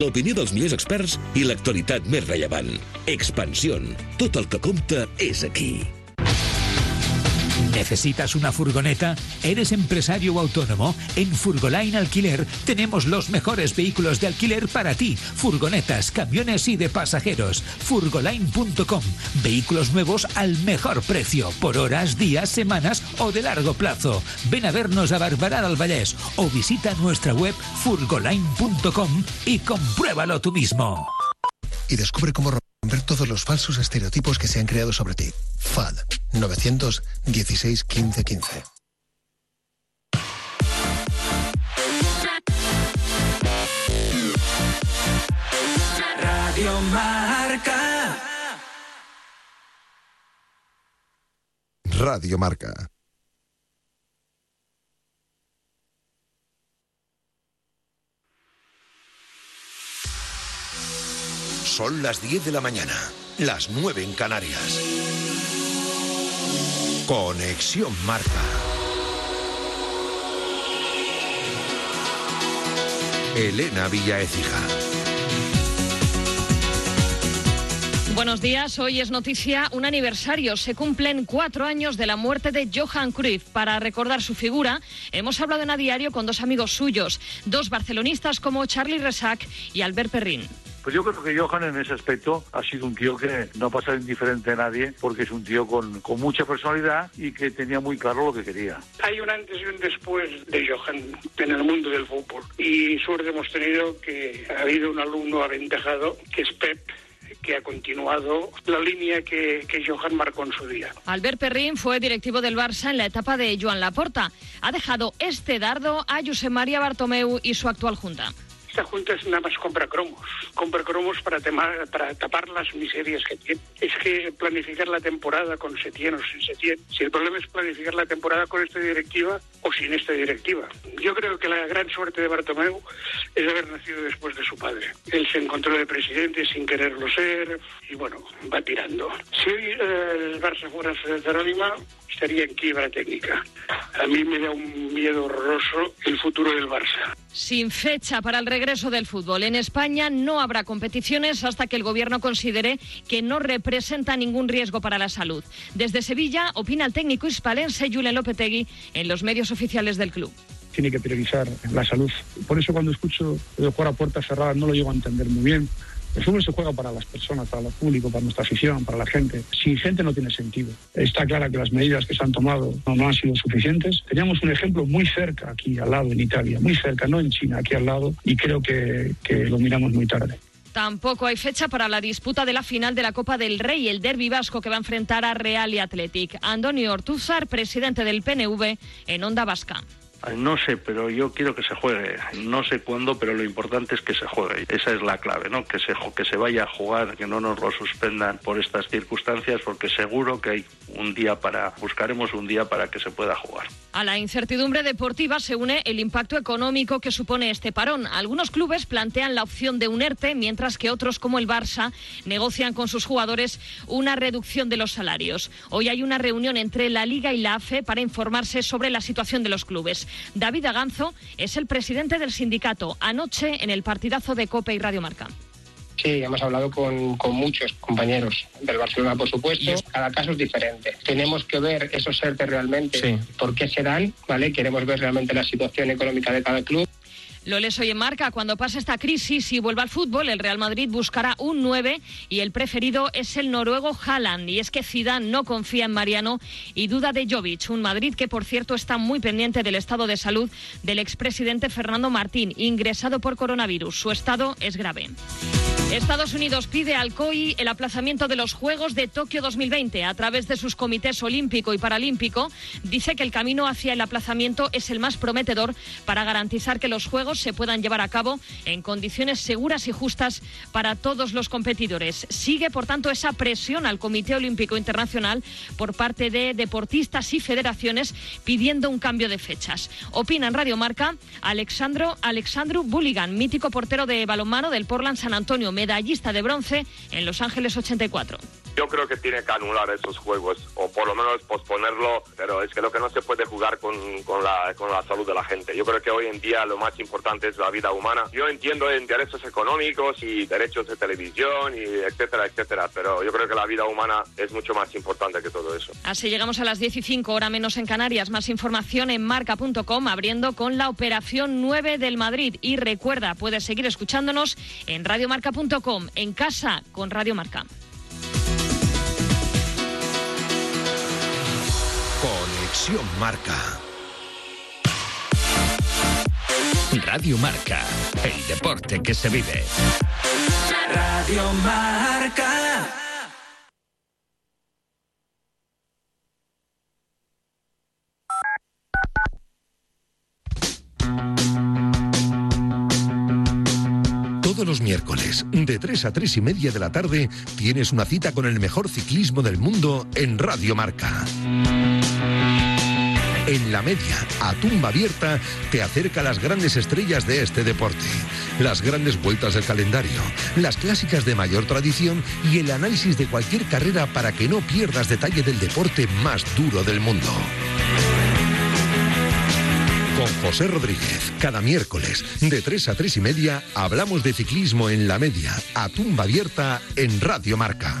L'opinió dels millors experts i l'actualitat més rellevant. Expansión. Tot el que compta és aquí. ¿Necesitas una furgoneta? ¿Eres empresario o autónomo? En Furgoline Alquiler tenemos los mejores vehículos de alquiler para ti. Furgonetas, camiones y de pasajeros. Furgoline.com. Vehículos nuevos al mejor precio. Por horas, días, semanas o de largo plazo. Ven a vernos a Barbará del Vallés o visita nuestra web furgoline.com y compruébalo tú mismo. Y descubre cómo todos los falsos estereotipos que se han creado sobre ti. FAD 916 15 15. Radio Marca. Radio Marca. Son las 10 de la mañana, las 9 en Canarias. Conexión Marca. Elena Villa Ecija. Buenos días, hoy es noticia un aniversario. Se cumplen cuatro años de la muerte de Johan Cruyff. Para recordar su figura, hemos hablado en a diario con dos amigos suyos, dos barcelonistas como Charlie Resac y Albert Perrin. Pues yo creo que Johan en ese aspecto ha sido un tío que no ha pasado indiferente a nadie porque es un tío con, con mucha personalidad y que tenía muy claro lo que quería. Hay un antes y un después de Johan en el mundo del fútbol y suerte hemos tenido que ha habido un alumno aventajado que es Pep que ha continuado la línea que, que Johan marcó en su día. Albert Perrin fue directivo del Barça en la etapa de Joan Laporta. Ha dejado este dardo a José María Bartomeu y su actual junta. Esta junta es nada más compra cromos, compra cromos para, temar- para tapar las miserias que tiene. Es que planificar la temporada con Setién o sin Setién, si el problema es planificar la temporada con esta directiva o sin esta directiva. Yo creo que la gran suerte de Bartomeu es haber nacido después de su padre. Él se encontró de presidente sin quererlo ser y bueno, va tirando. Si hoy eh, el Barça fuera anónima, estaría en quiebra técnica. A mí me da un miedo horroroso el futuro del Barça. Sin fecha para el regreso del fútbol. En España no habrá competiciones hasta que el gobierno considere que no representa ningún riesgo para la salud. Desde Sevilla opina el técnico hispalense Julen Lopetegui en los medios oficiales del club. tiene que priorizar la salud. Por eso cuando escucho jugar a puertas cerradas no lo llego a entender muy bien. El fútbol se juega para las personas, para el público, para nuestra afición, para la gente. Sin gente no tiene sentido. Está clara que las medidas que se han tomado no, han sido suficientes. Teníamos un ejemplo muy cerca aquí al lado, en Italia, muy cerca, no en China, aquí al lado, y creo que, lo miramos muy tarde. Tampoco hay fecha para la disputa de la final de la Copa del Rey, el derbi vasco que va a enfrentar a Real y Athletic. Antonio Ortúzar, presidente del PNV en Onda Vasca. No sé, pero yo quiero que se juegue. No sé cuándo, pero lo importante es que se juegue. Esa es la clave, ¿no? Que se, que se vaya a jugar, que no nos lo suspendan por estas circunstancias, porque seguro que hay un día para, buscaremos un día para que se pueda jugar. A la incertidumbre deportiva se une el impacto económico que supone este parón. Algunos clubes plantean la opción de un ERTE, mientras que otros, como el Barça, negocian con sus jugadores una reducción de los salarios. Hoy hay una reunión entre la Liga y la AFE para informarse sobre la situación de los clubes. David Aganzo es el presidente del sindicato. Anoche en el partidazo de Cope y Radio Marca. Sí, hemos hablado con, con muchos compañeros del Barcelona, por supuesto. Cada caso es diferente. Tenemos que ver esos ERTE realmente, por qué se dan, ¿vale? Queremos ver realmente la situación económica de cada club. Lo les hoy en marca. Cuando pase esta crisis y vuelva al fútbol, el Real Madrid buscará un 9 y el preferido es el noruego Haaland. Y es que Zidane no confía en Mariano y duda de Jovic. Un Madrid que, por cierto, está muy pendiente del estado de salud del expresidente Fernando Martín, ingresado por coronavirus. Su estado es grave. Estados Unidos pide al COI el aplazamiento de los Juegos de Tokio 2020 a través de sus comités olímpico y paralímpico. Dice que el camino hacia el aplazamiento es el más prometedor para garantizar que los Juegos se puedan llevar a cabo en condiciones seguras y justas para todos los competidores. Sigue, por tanto, esa presión al Comité Olímpico Internacional por parte de deportistas y federaciones pidiendo un cambio de fechas. Opina en Radio Marca Alexandro Alexandru Bulligan, mítico portero de balonmano del Portland San Antonio, medallista de bronce en Los Ángeles 84. Yo creo que tiene que anular esos juegos o por lo menos posponerlo, pero es que lo que no se puede jugar con, con, la, con la salud de la gente. Yo creo que hoy en día lo más importante es la vida humana. Yo entiendo en derechos económicos y derechos de televisión y etcétera, etcétera, pero yo creo que la vida humana es mucho más importante que todo eso. Así llegamos a las 10 y 5, hora menos en Canarias. Más información en marca.com, abriendo con la operación 9 del Madrid. Y recuerda, puedes seguir escuchándonos en radiomarca.com, en casa con Radio Marca. Conexión Marca. Radio Marca, el deporte que se vive. Radio Marca. Todos los miércoles, de 3 a 3 y media de la tarde, tienes una cita con el mejor ciclismo del mundo en Radio Marca. En la media, a tumba abierta, te acerca las grandes estrellas de este deporte, las grandes vueltas del calendario, las clásicas de mayor tradición y el análisis de cualquier carrera para que no pierdas detalle del deporte más duro del mundo. Con José Rodríguez, cada miércoles, de 3 a 3 y media, hablamos de ciclismo en la media, a tumba abierta, en Radio Marca.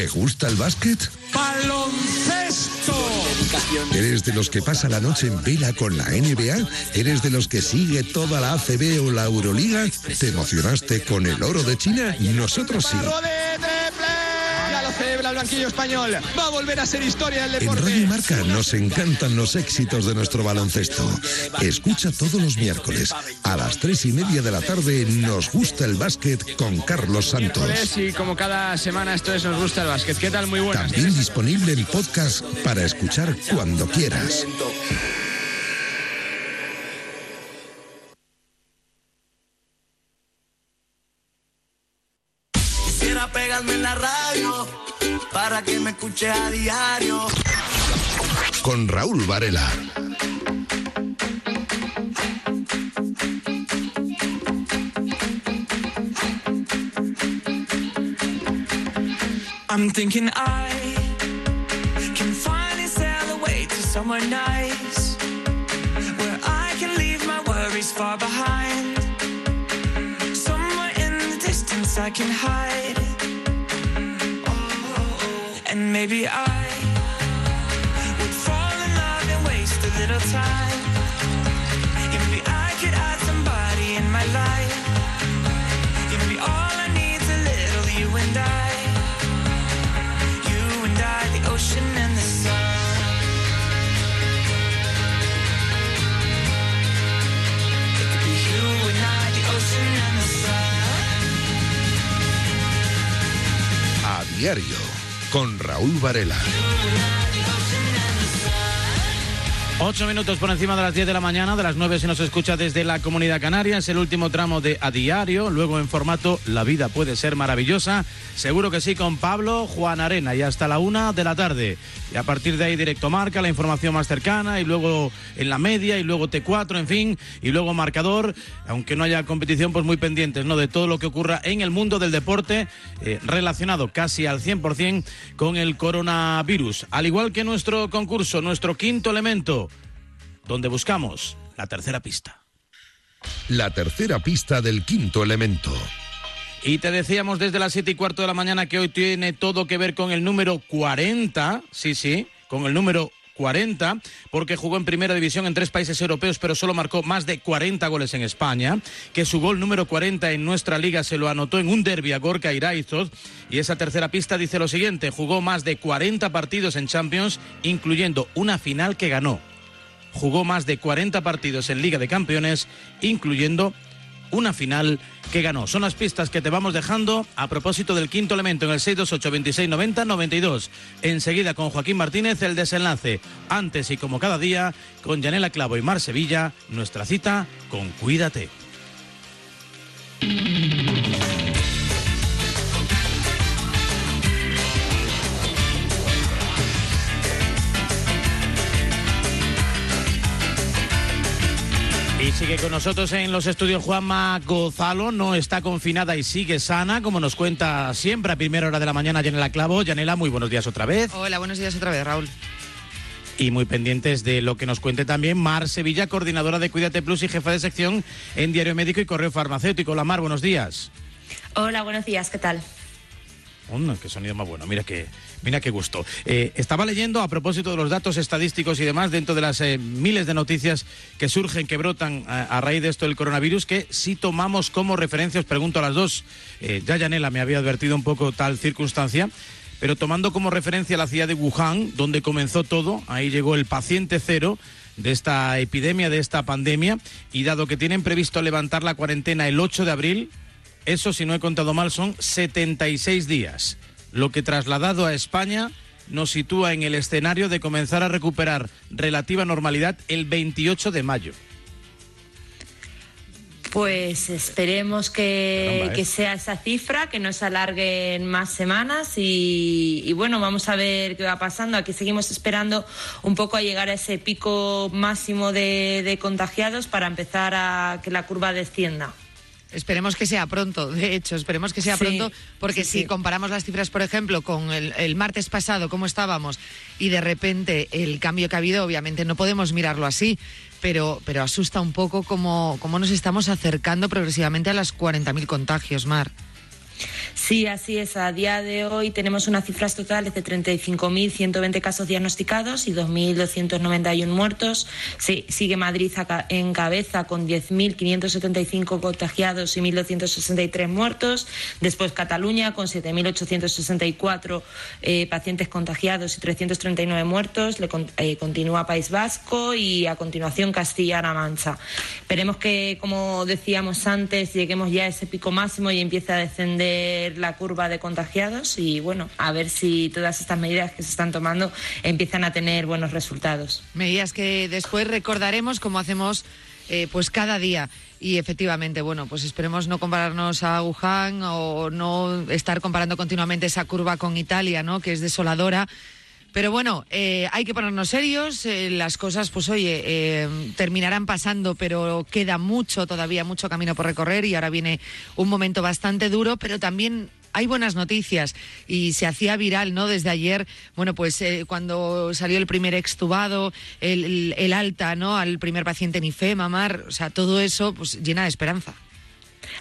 ¿Te gusta el básquet? ¡Baloncesto! ¿Eres de los que pasa la noche en vela con la NBA? ¿Eres de los que sigue toda la ACB o la Euroliga? ¿Te emocionaste con el oro de China? Nosotros sí. Celebra el banquillo español. Va a volver a ser historia del En deporte. Radio Marca nos encantan los éxitos de nuestro baloncesto. Escucha todos los miércoles a las tres y media de la tarde Nos gusta el básquet con Carlos Santos. Y como cada semana esto es Nos gusta el básquet. ¿Qué tal? Muy buenas. También disponible en podcast para escuchar cuando quieras. Pegarme en la radio para que me escuche a diario. Con Raúl Varela. I'm thinking I can finally sail away to somewhere nice where I can leave my worries far behind. Somewhere in the distance I can hide. Maybe I would fall in love and waste a little time. Maybe I could add somebody in my life. Maybe all I need's a little you and I. You and I, the ocean and the sun. It could be you and I, the ocean and the sun. A diario con Raúl Varela. Ocho minutos por encima de las 10 de la mañana, de las 9 se nos escucha desde la Comunidad Canaria, es el último tramo de A Diario, luego en formato La vida puede ser maravillosa, seguro que sí con Pablo Juan Arena y hasta la una de la tarde. Y a partir de ahí directo marca, la información más cercana y luego en la media y luego T4, en fin, y luego marcador, aunque no haya competición, pues muy pendientes, ¿no? De todo lo que ocurra en el mundo del deporte eh, relacionado casi al 100% con el coronavirus. Al igual que nuestro concurso, nuestro quinto elemento, donde buscamos la tercera pista. La tercera pista del quinto elemento. Y te decíamos desde las siete y cuarto de la mañana que hoy tiene todo que ver con el número 40, sí, sí, con el número 40, porque jugó en primera división en tres países europeos, pero solo marcó más de 40 goles en España, que su gol número 40 en nuestra liga se lo anotó en un derbi a Gorka Iraizoz, y esa tercera pista dice lo siguiente, jugó más de 40 partidos en Champions, incluyendo una final que ganó. Jugó más de 40 partidos en Liga de Campeones, incluyendo una final que ganó. Son las pistas que te vamos dejando a propósito del quinto elemento en el 628 26 90 92. Enseguida con Joaquín Martínez el desenlace. Antes y como cada día con Yanela Clavo y Mar Sevilla, nuestra cita con Cuídate. Sigue con nosotros en los estudios Juanma Gozalo, no está confinada y sigue sana, como nos cuenta siempre a primera hora de la mañana Yanela Clavo. Yanela, muy buenos días otra vez. Hola, buenos días otra vez, Raúl. Y muy pendientes de lo que nos cuente también Mar Sevilla, coordinadora de Cuídate Plus y jefa de sección en Diario Médico y Correo Farmacéutico. Hola Mar, buenos días. Hola, buenos días, ¿qué tal? Oh, qué sonido más bueno, mira qué, mira qué gusto. Eh, estaba leyendo a propósito de los datos estadísticos y demás, dentro de las eh, miles de noticias que surgen, que brotan a, raíz de esto del coronavirus, que si tomamos como referencia, os pregunto a las dos, eh, ya Yanela me había advertido un poco tal circunstancia, pero tomando como referencia la ciudad de Wuhan, donde comenzó todo, ahí llegó el paciente cero de esta epidemia, de esta pandemia, y dado que tienen previsto levantar la cuarentena el 8 de abril, eso, si no he contado mal, son 76 días, lo que trasladado a España nos sitúa en el escenario de comenzar a recuperar relativa normalidad el 28 de mayo. Pues esperemos que, Caramba, ¿eh? que sea esa cifra, que no se alarguen más semanas y, y bueno, vamos a ver qué va pasando. Aquí seguimos esperando un poco a llegar a ese pico máximo de, de contagiados para empezar a que la curva descienda. Esperemos que sea pronto, de hecho, esperemos que sea Sí, pronto, porque sí, si sí. comparamos las cifras, por ejemplo, con el, el martes pasado, cómo estábamos, y de repente el cambio que ha habido, obviamente no podemos mirarlo así, pero, pero asusta un poco cómo, cómo nos estamos acercando progresivamente a las 40.000 contagios, Mar. Sí, así es. A día de hoy tenemos unas cifras totales de 35.120 casos diagnosticados y 2.291 muertos. Sí, sigue Madrid en cabeza con 10.575 contagiados y 1.263 muertos. Después Cataluña con 7.864 eh, pacientes contagiados y 339 muertos. Le eh, continúa País Vasco y a continuación Castilla-La Mancha. Esperemos que, como decíamos antes, lleguemos ya a ese pico máximo y empiece a descender la curva de contagiados y bueno, a ver si todas estas medidas que se están tomando empiezan a tener buenos resultados. Medidas que después recordaremos como hacemos eh, pues cada día. Y efectivamente, bueno, pues esperemos no compararnos a Wuhan o no estar comparando continuamente esa curva con Italia, ¿no? Que es desoladora. Pero bueno, eh, hay que ponernos serios. eh, las cosas, pues oye, eh, terminarán pasando, pero queda mucho, todavía mucho camino por recorrer y ahora viene un momento bastante duro, pero también hay buenas noticias y se hacía viral, ¿no? Desde ayer, bueno, pues eh, cuando salió el primer extubado, el, el- alta, ¿no? Al primer paciente en IFEMA, Mar, o sea, todo eso, pues llena de esperanza.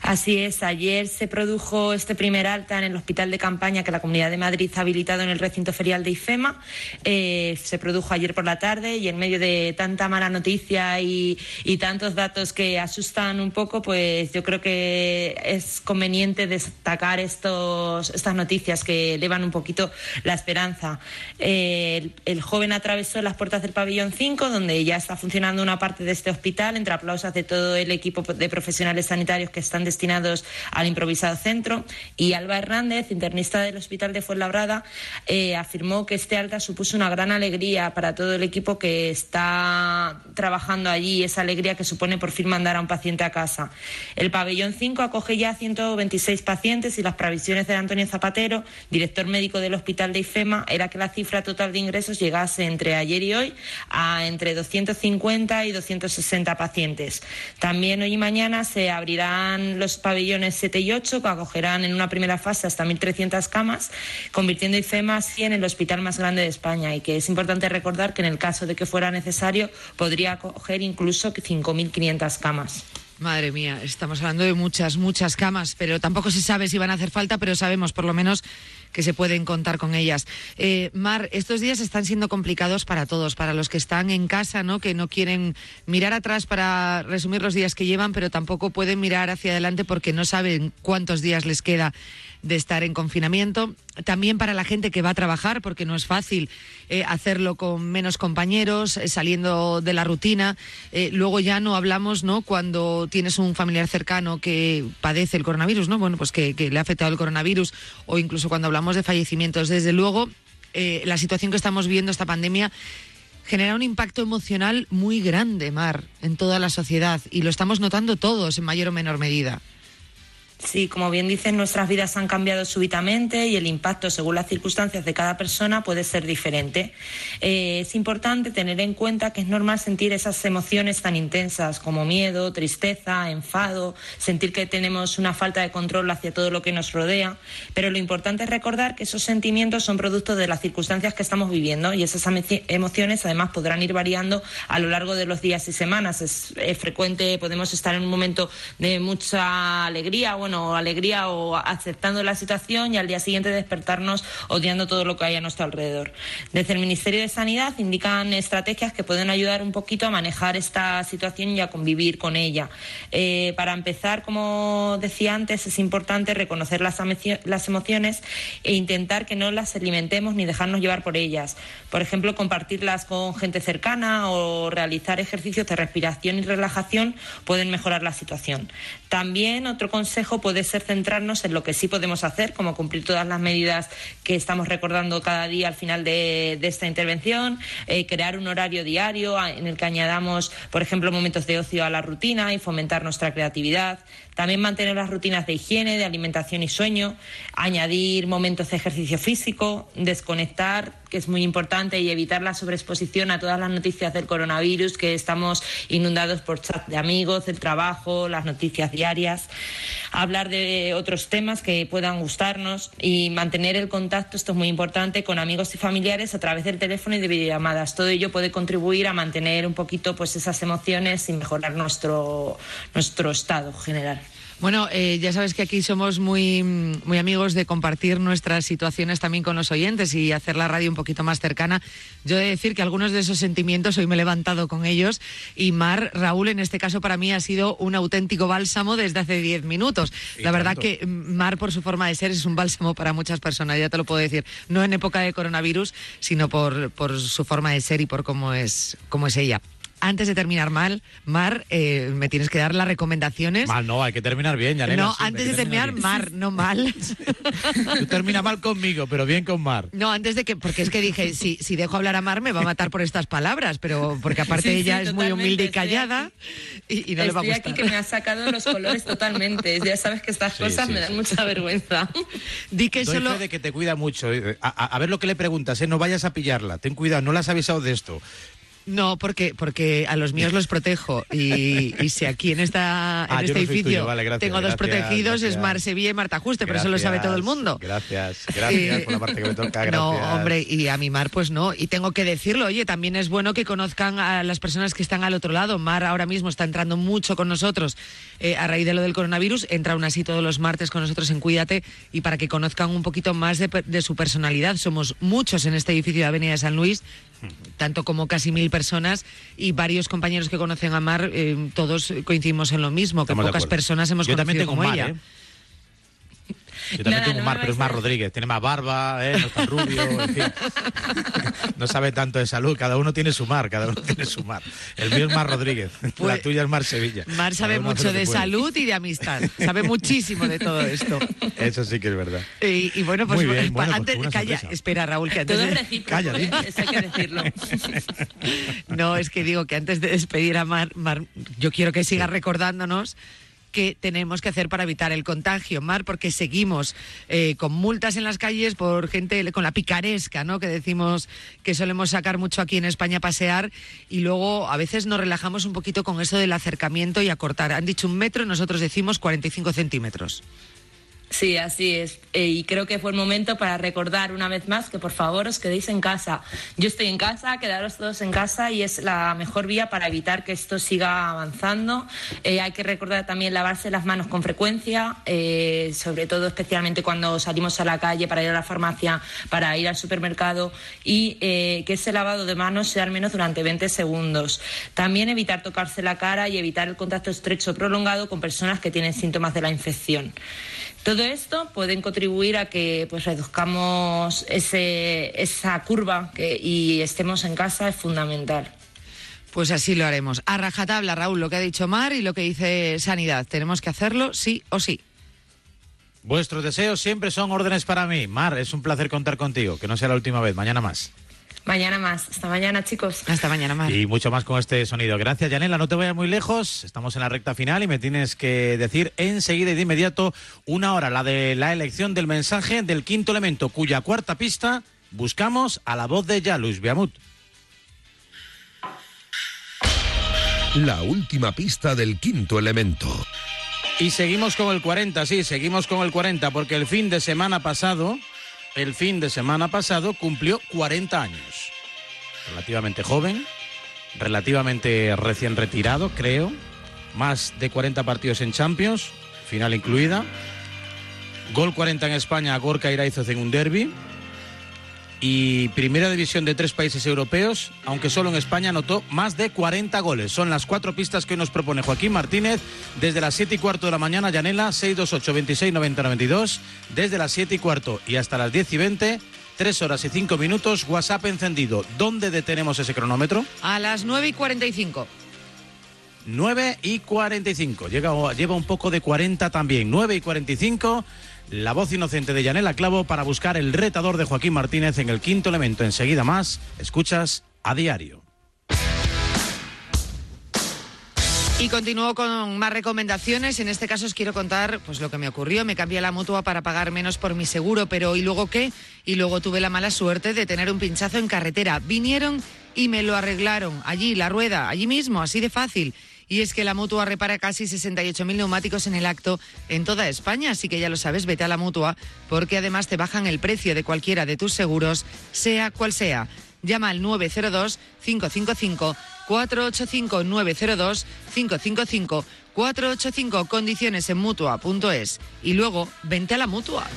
Así es, ayer se produjo este primer alta en el hospital de campaña que la Comunidad de Madrid ha habilitado en el recinto ferial de IFEMA. Eh, se produjo ayer por la tarde y en medio de tanta mala noticia y, tantos datos que asustan un poco, pues yo creo que es conveniente destacar estos, estas noticias que elevan un poquito la esperanza. El, el joven atravesó las puertas del pabellón 5, donde ya está funcionando una parte de este hospital, entre aplausos de todo el equipo de profesionales sanitarios que están destinados al improvisado centro. Y Alba Hernández, internista del Hospital de Fuenlabrada, eh, afirmó que este alta supuso una gran alegría para todo el equipo que está trabajando allí, esa alegría que supone por fin mandar a un paciente a casa. El pabellón 5 acoge ya 126 pacientes y las previsiones de Antonio Zapatero, director médico del Hospital de IFEMA, era que la cifra total de ingresos llegase entre ayer y hoy a entre 250 y 260 pacientes. También hoy y mañana se abrirán los pabellones 7 y 8 que acogerán en una primera fase hasta 1.300 camas, convirtiendo IFEMA así en el hospital más grande de España y que es importante recordar que en el caso de que fuera necesario podría acoger incluso 5.500 camas. Madre mía, estamos hablando de muchas, muchas camas, pero tampoco se sabe si van a hacer falta, pero sabemos por lo menos que se pueden contar con ellas. Eh, Mar, estos días están siendo complicados para todos, para los que están en casa, ¿no? que no quieren mirar atrás para resumir los días que llevan, pero tampoco pueden mirar hacia adelante porque no saben cuántos días les queda. De estar en confinamiento. También para la gente que va a trabajar, porque no es fácil eh, hacerlo con menos compañeros, eh, saliendo de la rutina. Eh, luego ya no hablamos, ¿no? Cuando tienes un familiar cercano que padece el coronavirus, ¿no? Bueno, pues que, que le ha afectado el coronavirus, o incluso cuando hablamos de fallecimientos. Desde luego, la situación que estamos viviendo, esta pandemia, genera un impacto emocional muy grande, Mar, en toda la sociedad. Y lo estamos notando todos en mayor o menor medida. Sí, como bien dicen, nuestras vidas han cambiado súbitamente y el impacto según las circunstancias de cada persona puede ser diferente. Eh, es importante tener en cuenta que es normal sentir esas emociones tan intensas como miedo, tristeza, enfado, sentir que tenemos una falta de control hacia todo lo que nos rodea, pero lo importante es recordar que esos sentimientos son producto de las circunstancias que estamos viviendo y esas emo- emociones además podrán ir variando a lo largo de los días y semanas. Es, es frecuente, podemos estar en un momento de mucha alegría, bueno, alegría o aceptando la situación y al día siguiente despertarnos odiando todo lo que hay a nuestro alrededor. Desde el Ministerio de Sanidad indican estrategias que pueden ayudar un poquito a manejar esta situación y a convivir con ella. Eh, para empezar, como decía antes, es importante reconocer las, las emociones e intentar que no las alimentemos ni dejarnos llevar por ellas. Por ejemplo, compartirlas con gente cercana o realizar ejercicios de respiración y relajación pueden mejorar la situación. También otro consejo puede ser centrarnos en lo que sí podemos hacer, como cumplir todas las medidas que estamos recordando cada día al final de, esta intervención, eh, crear un horario diario en el que añadamos, por ejemplo, momentos de ocio a la rutina y fomentar nuestra creatividad. También mantener las rutinas de higiene, de alimentación y sueño, añadir momentos de ejercicio físico, desconectar, que es muy importante, y evitar la sobreexposición a todas las noticias del coronavirus, que estamos inundados por chats de amigos, del trabajo, las noticias diarias. Hablar de otros temas que puedan gustarnos y mantener el contacto, esto es muy importante, con amigos y familiares a través del teléfono y de videollamadas. Todo ello puede contribuir a mantener un poquito pues esas emociones y mejorar nuestro, nuestro estado general. Bueno, eh, ya sabes que aquí somos muy, muy amigos de compartir nuestras situaciones también con los oyentes y hacer la radio un poquito más cercana. Yo he de decir que algunos de esos sentimientos hoy me he levantado con ellos y Mar, Raúl, en este caso para mí ha sido un auténtico bálsamo desde hace 10 minutos. Y la verdad tanto. que mm, Mar, por su forma de ser, es un bálsamo para muchas personas, ya te lo puedo decir. No en época de coronavirus, sino por, por su forma de ser y por cómo es, cómo es ella. Antes de terminar mal, Mar, eh, me tienes que dar las recomendaciones. Mal no, hay que terminar bien, Yanela. No, antes de terminar. Mar, no mal. Tú termina mal conmigo, pero bien con Mar. No, antes de que, porque es que dije, si, si dejo hablar a Mar me va a matar por estas palabras, pero porque aparte Sí, sí, ella es muy humilde y estoy callada y, y no le va a Estoy gustar. aquí que me ha sacado los colores totalmente. Ya sabes que estas Sí, cosas sí, me dan sí. mucha vergüenza. Di que Doy solo... fe de que te cuida mucho. eh. A, a- a ver lo que le preguntas, ¿eh? no vayas a pillarla. Ten cuidado, no la has avisado de esto. No, porque, porque a los míos los protejo y, y si aquí en, esta, en Ah, este no edificio tuyo, vale, gracias, tengo dos gracias, protegidos, es. Mar Sevilla y Marta Juste, pero eso lo sabe todo el mundo. Gracias, gracias Eh, por la parte que me toca. Gracias. No, hombre, y a mi Mar, pues no. Y tengo que decirlo, oye, también es bueno que conozcan a las personas que están al otro lado. Mar ahora mismo está entrando mucho con nosotros eh, a raíz de lo del coronavirus. Entra aún así todos los martes con nosotros en Cuídate y para que conozcan un poquito más de, de su personalidad. Somos muchos en este edificio de Avenida de San Luis, tanto como casi mil personas y varios compañeros que conocen a Mar, eh, todos coincidimos en lo mismo, que Estamos pocas personas hemos Yo conocido como Mar, ella. ¿eh? Yo también Nada, tengo un no Mar, me pero es a- Rodríguez. Tiene más barba, ¿eh? no es tan rubio, en fin. No sabe tanto de salud. Cada uno tiene su Mar, cada uno tiene su Mar. El mío es Mar Rodríguez. La Pues- tuya es Mar Sevilla. Mar sabe mucho de salud y de amistad. Sabe muchísimo de todo esto. Eso sí que es verdad. Y, y bueno, pues, Muy bien, bueno, pues antes, una calla, sorpresa. espera Raúl, que antes Todo es de- recíproco, Calla, ¿eh? Eso hay que decirlo. no, es que digo que antes de despedir a Mar, Mar, yo quiero que siga recordándonos que tenemos que hacer para evitar el contagio, Mar, porque seguimos eh, con multas en las calles por gente con la picaresca, ¿no? Que decimos que solemos sacar mucho aquí en España a pasear y luego a veces nos relajamos un poquito con eso del acercamiento y acortar. Han dicho un metro, nosotros decimos 45 centímetros. Sí, así es. Eh, y creo que fue el momento para recordar una vez más que por favor os quedéis en casa. Yo estoy en casa, quedaros todos en casa y es la mejor vía para evitar que esto siga avanzando. Eh, hay que recordar también lavarse las manos con frecuencia, eh, sobre todo especialmente cuando salimos a la calle para ir a la farmacia, para ir al supermercado y eh, que ese lavado de manos sea al menos durante 20 segundos. También evitar tocarse la cara y evitar el contacto estrecho prolongado con personas que tienen síntomas de la infección. Todo esto pueden contribuir a que pues reduzcamos ese, esa curva que, y estemos en casa es fundamental. Pues así lo haremos. A rajatabla, Raúl, lo que ha dicho Mar y lo que dice Sanidad. Tenemos que hacerlo sí o sí. Vuestros deseos siempre son órdenes para mí. Mar, es un placer contar contigo. Que no sea la última vez. Mañana más. Mañana más. Hasta mañana, chicos. Hasta mañana más. Y mucho más con este sonido. Gracias, Yanela. No te vayas muy lejos. Estamos en la recta final y me tienes que decir enseguida y de inmediato una hora, la de la elección del mensaje del quinto elemento, cuya cuarta pista buscamos a la voz de Yalus Biamut. La última pista del quinto elemento. Y seguimos con el 40, sí, seguimos con el 40, porque el fin de semana pasado, el fin de semana pasado cumplió 40 años. Relativamente joven, relativamente recién retirado, creo. Más de 40 partidos en Champions, final incluida. Gol 40 en España, Gorka Iraizoz en un derby. Y primera división de tres países europeos, aunque solo en España anotó más de 40 goles. Son las cuatro pistas que hoy nos propone Joaquín Martínez. Desde las 7 y cuarto de la mañana, Llanela, 628 26 90 92. Desde las 7 y cuarto y hasta las 10 y 20, 3 horas y 5 minutos, WhatsApp encendido. ¿Dónde detenemos ese cronómetro? A las 9 y 45. 9 y 45. Llega, lleva un poco de 40 también. 9 y 45. La voz inocente de Yanela Clavo para buscar el retador de Joaquín Martínez en el quinto elemento. Enseguida más, escuchas a diario. Y continúo con más recomendaciones. En este caso os quiero contar pues lo que me ocurrió. Me cambié la mutua para pagar menos por mi seguro, pero ¿y luego qué? Y luego tuve la mala suerte de tener un pinchazo en carretera. Vinieron y me lo arreglaron. Allí, la rueda, allí mismo, así de fácil. Y es que la mutua repara casi 68.000 neumáticos en el acto en toda España, así que ya lo sabes, vete a la mutua, porque además te bajan el precio de cualquiera de tus seguros, sea cual sea. Llama al 902-555. 485-902-555-485, condiciones en mutua.es. Y luego, vente a la mutua.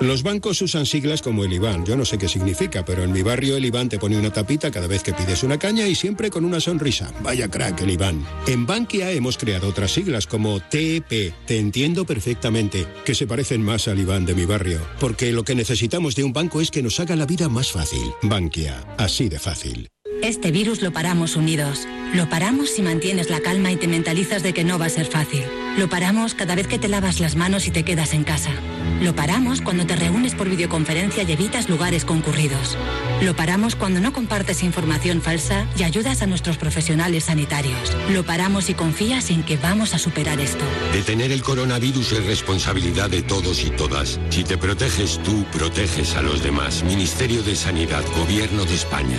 Los bancos usan siglas como el IBAN. Yo no sé qué significa, pero en mi barrio el IBAN te pone una tapita cada vez que pides una caña y siempre con una sonrisa. Vaya crack el IBAN. En Bankia hemos creado otras siglas como TEP. Te entiendo perfectamente, que se parecen más al IBAN de mi barrio. Porque lo que necesitamos de un banco es que nos haga la vida más fácil. Bankia, así de fácil. Este virus lo paramos unidos. Lo paramos si mantienes la calma y te mentalizas de que no va a ser fácil. Lo paramos cada vez que te lavas las manos y te quedas en casa. Lo paramos cuando te reúnes por videoconferencia y evitas lugares concurridos. Lo paramos cuando no compartes información falsa y ayudas a nuestros profesionales sanitarios. Lo paramos y confías en que vamos a superar esto. Detener el coronavirus es responsabilidad de todos y todas. Si te proteges tú, proteges a los demás. Ministerio de Sanidad, Gobierno de España.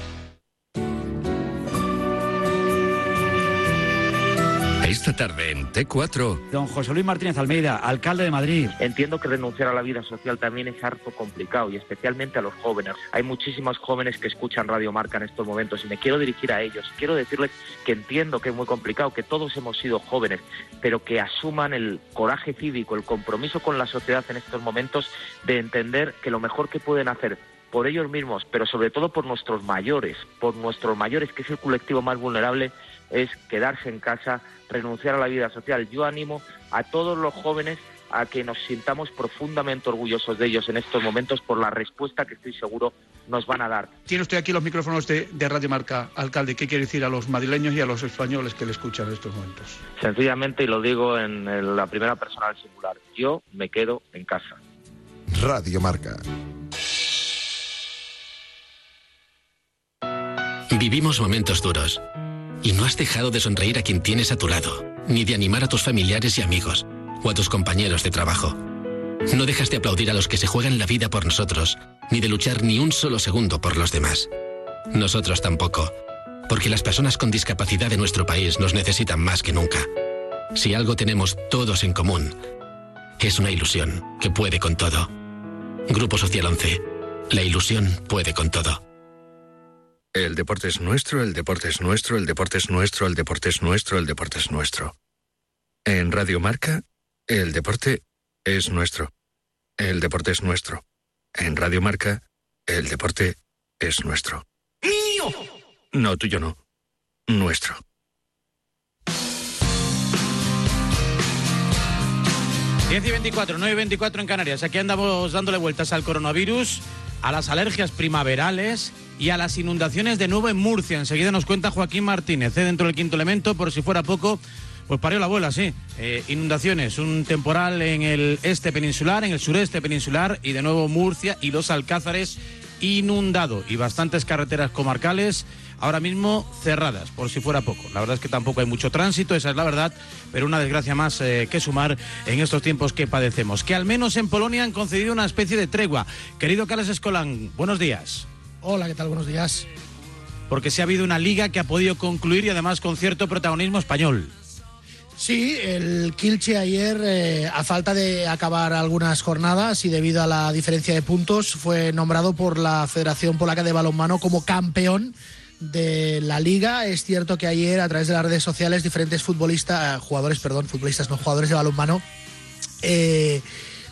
Esta tarde en T4. Don José Luis Martínez Almeida, alcalde de Madrid. Entiendo que renunciar a la vida social también es harto complicado y especialmente a los jóvenes. Hay muchísimos jóvenes que escuchan Radio Marca en estos momentos y me quiero dirigir a ellos. Quiero decirles que entiendo que es muy complicado, que todos hemos sido jóvenes, pero que asuman el coraje cívico, el compromiso con la sociedad en estos momentos de entender que lo mejor que pueden hacer por ellos mismos, pero sobre todo por nuestros mayores, por nuestros mayores, que es el colectivo más vulnerable, es quedarse en casa, renunciar a la vida social. Yo animo a todos los jóvenes a que nos sintamos profundamente orgullosos de ellos en estos momentos por la respuesta que estoy seguro nos van a dar. Tiene usted aquí los micrófonos de, de Radio Marca, alcalde. ¿Qué quiere decir a los madrileños y a los españoles que le escuchan en estos momentos? Sencillamente, y lo digo en la primera persona del singular, yo me quedo en casa. Radio Marca. Vivimos momentos duros. Y no has dejado de sonreír a quien tienes a tu lado, ni de animar a tus familiares y amigos, o a tus compañeros de trabajo. No dejas de aplaudir a los que se juegan la vida por nosotros, ni de luchar ni un solo segundo por los demás. Nosotros tampoco, porque las personas con discapacidad de nuestro país nos necesitan más que nunca. Si algo tenemos todos en común, es una ilusión que puede con todo. Grupo Social 11. La ilusión puede con todo. El deporte es nuestro, el deporte es nuestro, el deporte es nuestro, el deporte es nuestro, el deporte es nuestro. En Radio Marca, el deporte es nuestro. El deporte es nuestro. En Radio Marca, el deporte es nuestro. ¡Mío! No, tuyo no. Nuestro. Diez y 24, 9 y 24 en Canarias. Aquí andamos dándole vueltas al coronavirus, a las alergias primaverales y a las inundaciones de nuevo en Murcia. Enseguida nos cuenta Joaquín Martínez, ¿eh? dentro del quinto elemento, por si fuera poco. Pues parió la abuela, sí. Eh, inundaciones, un temporal en el este peninsular, en el sureste peninsular y de nuevo Murcia y los Alcázares inundado y bastantes carreteras comarcales ahora mismo cerradas, por si fuera poco. La verdad es que tampoco hay mucho tránsito, esa es la verdad, pero una desgracia más eh, que sumar en estos tiempos que padecemos. Que al menos en Polonia han concedido una especie de tregua. Querido Carlos Escolán, buenos días. Hola, ¿qué tal? Buenos días. Porque se ha habido una liga que ha podido concluir y además con cierto protagonismo español. Sí, el Kilche ayer, eh, a falta de acabar algunas jornadas y debido a la diferencia de puntos, fue nombrado por la Federación Polaca de Balonmano como campeón de la liga. Es cierto que ayer, a través de las redes sociales, diferentes futbolistas, eh, jugadores, perdón, futbolistas, no jugadores de balonmano, eh,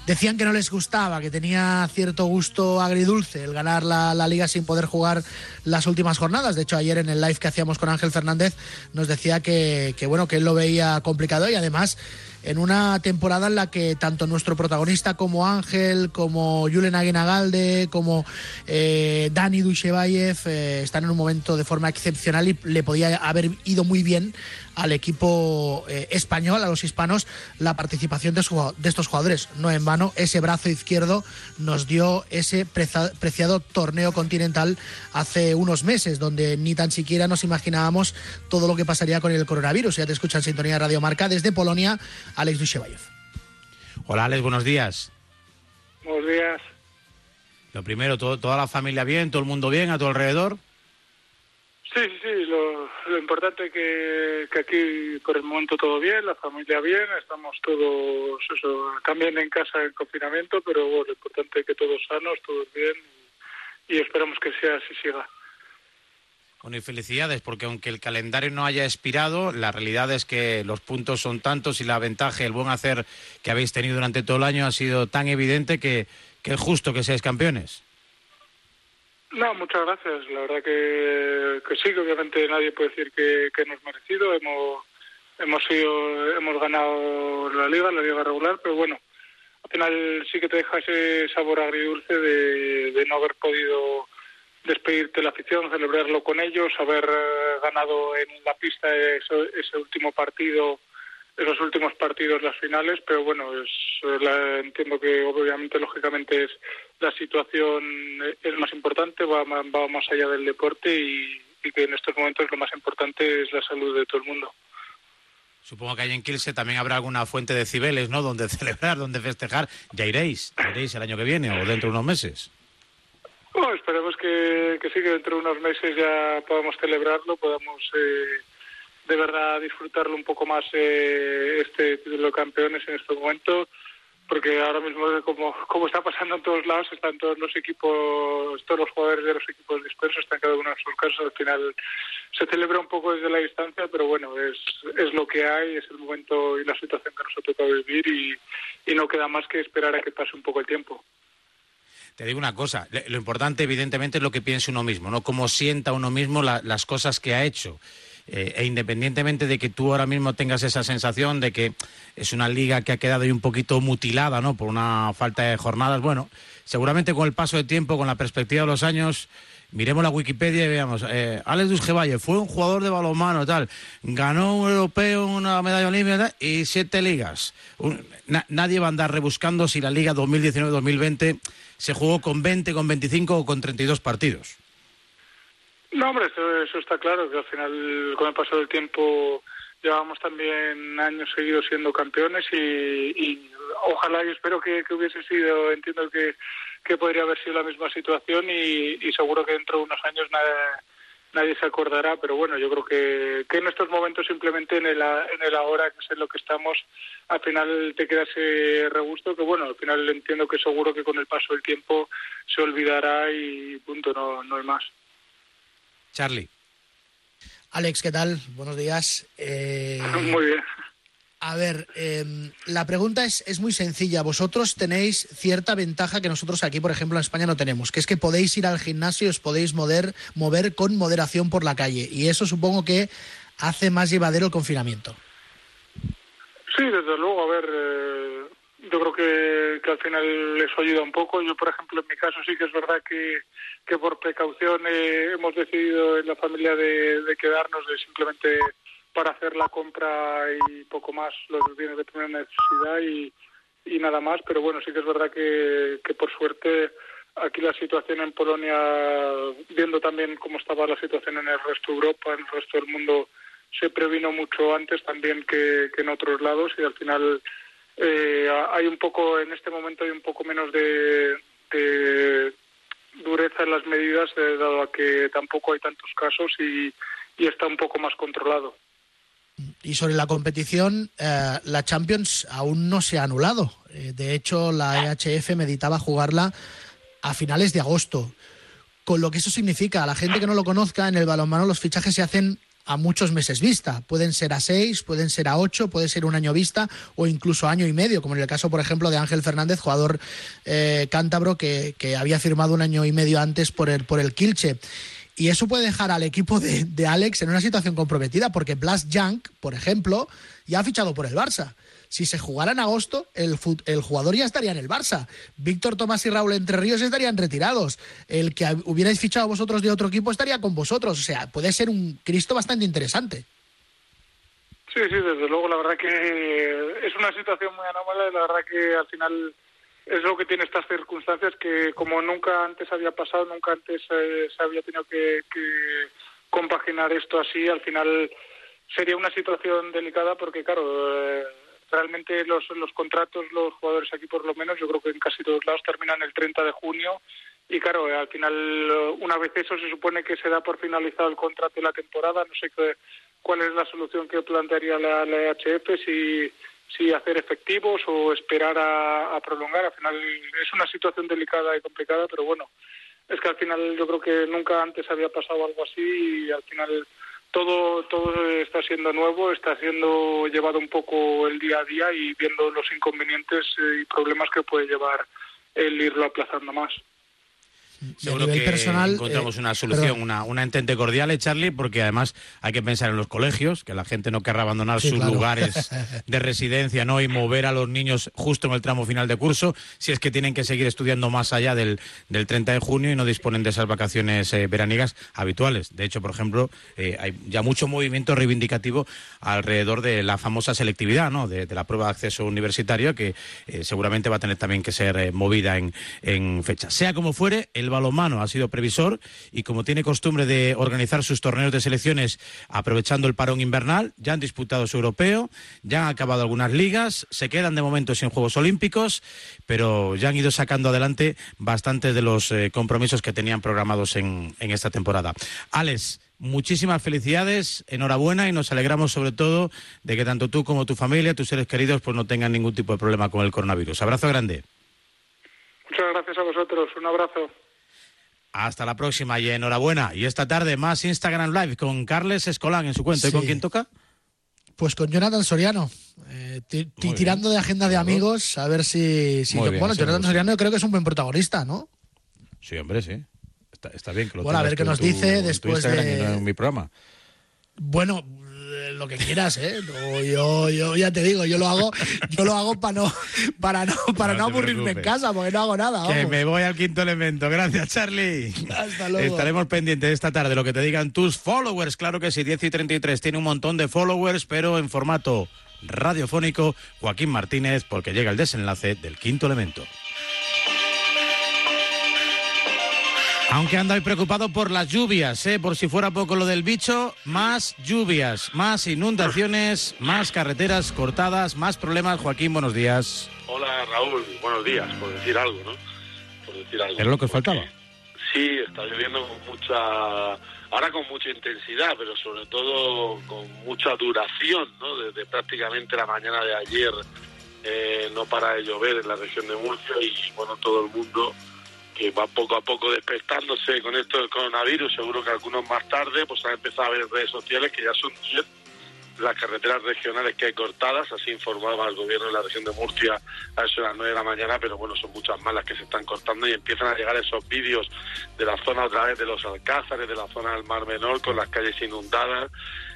decían que no les gustaba, que tenía cierto gusto agridulce el ganar la, la, liga sin poder jugar las últimas jornadas. De hecho, ayer en el live que hacíamos con Ángel Fernández nos decía que, que bueno, que él lo veía complicado y además en una temporada en la que tanto nuestro protagonista como Ángel, como Julen Aguinagalde, como eh, Dani Duchevayev eh, están en un momento de forma excepcional y le podía haber ido muy bien al equipo eh, español, a los hispanos, la participación de, su, de, estos jugadores. No en vano, ese brazo izquierdo nos dio ese preciado torneo continental hace unos meses, donde ni tan siquiera nos imaginábamos todo lo que pasaría con el coronavirus. Ya te escucha en sintonía de Radio Marca desde Polonia, Alex Dushevayev. Hola Alex, buenos días. Buenos días. Lo primero, todo, toda la familia bien, todo el mundo bien a tu alrededor. Sí, sí, sí. Lo, lo importante es que, aquí por el momento todo bien, la familia bien, estamos todos eso, también en casa en confinamiento, pero bueno, lo importante es que todos sanos, todos bien y, esperamos que sea así siga. Bueno, y felicidades, porque aunque el calendario no haya expirado, la realidad es que los puntos son tantos y la ventaja, el buen hacer que habéis tenido durante todo el año ha sido tan evidente que es justo que seáis campeones. No, muchas gracias. La verdad que, sí, obviamente nadie puede decir que, que hemos merecido. Hemos hemos sido, hemos ganado la liga, la liga regular, pero bueno, al final sí que te deja ese sabor agridulce de, de no haber podido despedirte de la afición, celebrarlo con ellos, haber ganado en la pista ese último partido esos últimos partidos, las finales, pero bueno, es, la, entiendo que obviamente, lógicamente, es la situación es más importante, va, va más allá del deporte y, y, que en estos momentos lo más importante es la salud de todo el mundo. Supongo que ahí en Kilse también habrá alguna fuente de cibeles, ¿no? Donde celebrar, donde festejar. Ya iréis, ya iréis el año que viene o dentro de unos meses. Bueno, esperemos que, que sí, que dentro de unos meses ya podamos celebrarlo, podamos... Eh, de verdad disfrutarlo un poco más eh, este título de campeones en este momento porque ahora mismo como, como está pasando en todos lados están todos los equipos todos los jugadores de los equipos dispersos están cada uno en sus casas al final se celebra un poco desde la distancia pero bueno es, es lo que hay es el momento y la situación que nos ha tocado vivir y, y no queda más que esperar a que pase un poco el tiempo te digo una cosa, lo importante evidentemente es lo que piense uno mismo, ¿no? Cómo sienta uno mismo la, las cosas que ha hecho. Eh, e independientemente de que tú ahora mismo tengas esa sensación de que es una liga que ha quedado ahí un poquito mutilada, ¿no? Por una falta de jornadas, bueno, seguramente con el paso del tiempo, con la perspectiva de los años, miremos la Wikipedia y veamos, eh, Alex Dusgevalle fue un jugador de balonmano, tal, ganó un europeo, una medalla olímpica y siete ligas. Nadie va a andar rebuscando si la liga 2019-2020 se jugó con 20, con 25 o con 32 partidos. No, hombre, eso, eso, está claro, que al final, con el paso del tiempo, llevamos también años seguidos siendo campeones y, ojalá y espero que, hubiese sido, entiendo que, podría haber sido la misma situación y, seguro que dentro de unos años nadie, nadie se acordará, pero bueno, yo creo que, que en estos momentos simplemente en el, en el ahora, que es en lo que estamos, al final te queda ese regusto que bueno, al final entiendo que seguro que con el paso del tiempo se olvidará y punto, no, no hay más. Charlie. Alex, ¿qué tal? Buenos días. Eh, Muy bien. A ver, eh, la pregunta es, es muy sencilla. Vosotros tenéis cierta ventaja que nosotros aquí, por ejemplo, en España no tenemos, que es que podéis ir al gimnasio y os podéis mover, mover con moderación por la calle. Y eso supongo que hace más llevadero el confinamiento. Sí, desde luego, a ver, eh, yo creo que, que al final eso ayuda un poco. Yo, por ejemplo, en mi caso sí que es verdad que, que por precaución eh, hemos decidido en la familia de, de quedarnos, de simplemente para hacer la compra y poco más, los bienes de primera necesidad y, y nada más. Pero bueno, sí que es verdad que, que por suerte aquí la situación en Polonia, viendo también cómo estaba la situación en el resto de Europa, en el resto del mundo, se previno mucho antes también que, que en otros lados y al final eh, hay un poco, en este momento hay un poco menos de, dureza en las medidas, eh, dado a que tampoco hay tantos casos y, y está un poco más controlado. Y sobre la competición, eh, la Champions aún no se ha anulado. Eh, de hecho, la EHF meditaba jugarla a finales de agosto. Con lo que eso significa, a la gente que no lo conozca, en el balonmano los fichajes se hacen a muchos meses vista. Pueden ser a seis, pueden ser a ocho, puede ser un año vista o incluso año y medio, como en el caso, por ejemplo, de Ángel Fernández, jugador eh, cántabro que, había firmado un año y medio antes por el, por el Kilche. Y eso puede dejar al equipo de, Alex en una situación comprometida, porque Blas Young, por ejemplo, ya ha fichado por el Barça. Si se jugara en agosto, el, el, jugador ya estaría en el Barça. Víctor Tomás y Raúl Entre Ríos estarían retirados. El que hubierais fichado vosotros de otro equipo estaría con vosotros. O sea, puede ser un Cristo bastante interesante. Sí, sí, desde luego. La verdad que es una situación muy anómala y la verdad que al final es lo que tiene estas circunstancias que como nunca antes había pasado, nunca antes eh, se había tenido que, que compaginar esto así, al final sería una situación delicada porque, claro, eh, realmente los, los contratos, los jugadores aquí por lo menos, yo creo que en casi todos lados terminan el 30 de junio y claro, al final, una vez eso se supone que se da por finalizado el contrato de la temporada, no sé cuál es la solución que plantearía la, la EHF, si, si hacer efectivos o esperar a prolongar. Al final es una situación delicada y complicada, pero bueno, es que al final yo creo que nunca antes había pasado algo así y al final todo todo está siendo nuevo, está siendo llevado un poco el día a día y viendo los inconvenientes y problemas que puede llevar el irlo aplazando más. Seguro que personal, encontramos eh, una solución, una, una, entente cordial, ¿eh, Charlie, porque además hay que pensar en los colegios, que la gente no querrá abandonar sí, sus claro. lugares de residencia ¿no? y mover a los niños justo en el tramo final de curso, si es que tienen que seguir estudiando más allá del, del 30 de junio y no disponen de esas vacaciones eh, veraniegas habituales. De hecho, por ejemplo, eh, hay ya mucho movimiento reivindicativo alrededor de la famosa selectividad, ¿no? de, de la prueba de acceso universitario, que seguramente va a tener también que ser movida en, en fecha. Sea como fuere, el balonmano ha sido previsor y como tiene costumbre de organizar sus torneos de selecciones aprovechando el parón invernal, ya han disputado su europeo, ya han acabado algunas ligas, se quedan de momento sin Juegos Olímpicos, pero ya han ido sacando adelante bastantes de los eh, compromisos que tenían programados en, en esta temporada. Alex, muchísimas felicidades, enhorabuena y nos alegramos sobre todo de que tanto tú como tu familia, tus seres queridos, pues no tengan ningún tipo de problema con el coronavirus. Abrazo grande. Muchas gracias a vosotros. Un abrazo. Hasta la próxima y enhorabuena. Y esta tarde más Instagram Live con Carles Escolán en su cuento. ¿Y con quién toca? Pues con Jonathan Soriano. Eh, tirando de agenda de amigos, a ver si. si yo, bien, bueno, Jonathan Soriano yo creo que es un buen protagonista, ¿no? Sí, hombre, sí. Está, está bien que lo Bueno, a ver qué nos tu- dice después de- en mi programa. Bueno, lo que quieras, ¿eh? No, yo, yo ya te digo, yo lo hago, yo lo hago para no, para no, para no, aburrirme en casa, porque no hago nada. Que vamos. me voy al quinto elemento. Gracias, Charlie. Hasta luego. Estaremos pendientes esta tarde de lo que te digan tus followers. Claro que sí, 10 y 33 tiene un montón de followers, pero en formato radiofónico. Joaquín Martínez, porque llega el desenlace del quinto elemento. Aunque anda hoy preocupado por las lluvias, ¿eh? por si fuera poco lo del bicho, más lluvias, más inundaciones, más carreteras cortadas, más problemas. Joaquín, buenos días. Hola Raúl, buenos días, por decir algo, ¿no? Por decir algo. Era lo que os faltaba. Sí, está lloviendo con mucha, ahora con mucha intensidad, pero sobre todo con mucha duración, ¿no? Desde prácticamente la mañana de ayer eh, no para de llover en la región de Murcia y bueno, todo el mundo que va poco a poco despertándose con esto del coronavirus, seguro que algunos más tarde pues han empezado a ver redes sociales que ya son 10 las carreteras regionales que hay cortadas, así informaba el gobierno de la región de Murcia a eso de las 9 de la mañana, pero bueno, son muchas más las que se están cortando y empiezan a llegar esos vídeos de la zona otra vez de los Alcázares, de la zona del Mar Menor, con las calles inundadas.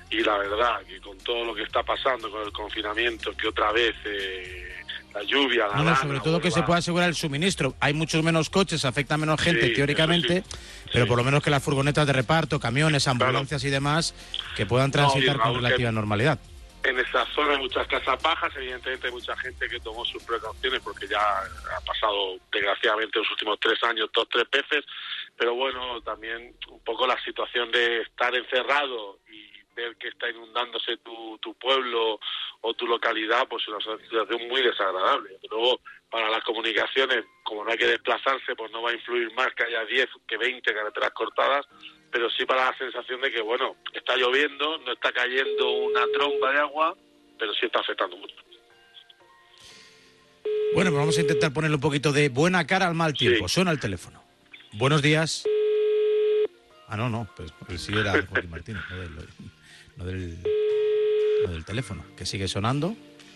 Y la verdad que con todo lo que está pasando, con el confinamiento, que otra vez eh, la lluvia, la No, no, lana, sobre todo que se pueda asegurar el suministro. Hay muchos menos coches, afecta menos gente Sí, teóricamente, eso pero por lo menos que las furgonetas de reparto, camiones, ambulancias y demás, que puedan No, transitar con Raúl, que- relativa normalidad. En esa zona hay muchas casas bajas, evidentemente hay mucha gente que tomó sus precauciones porque ya ha pasado desgraciadamente los últimos tres años dos, tres veces, pero bueno, también un poco la situación de estar encerrado y ver que está inundándose tu, tu pueblo o tu localidad, pues es una situación muy desagradable. Luego, para las comunicaciones, como no hay que desplazarse, pues no va a influir más que haya 10 que 20 carreteras cortadas, pero sí para la sensación de que, bueno, está lloviendo, no está cayendo una tromba de agua, pero sí está afectando mucho. Bueno, pues vamos a intentar ponerle un poquito de buena cara al mal tiempo. Suena el teléfono. Buenos días. Ah, no, no, pues, pues sí era Joaquín Martínez, no del, no del, no del teléfono, que sigue sonando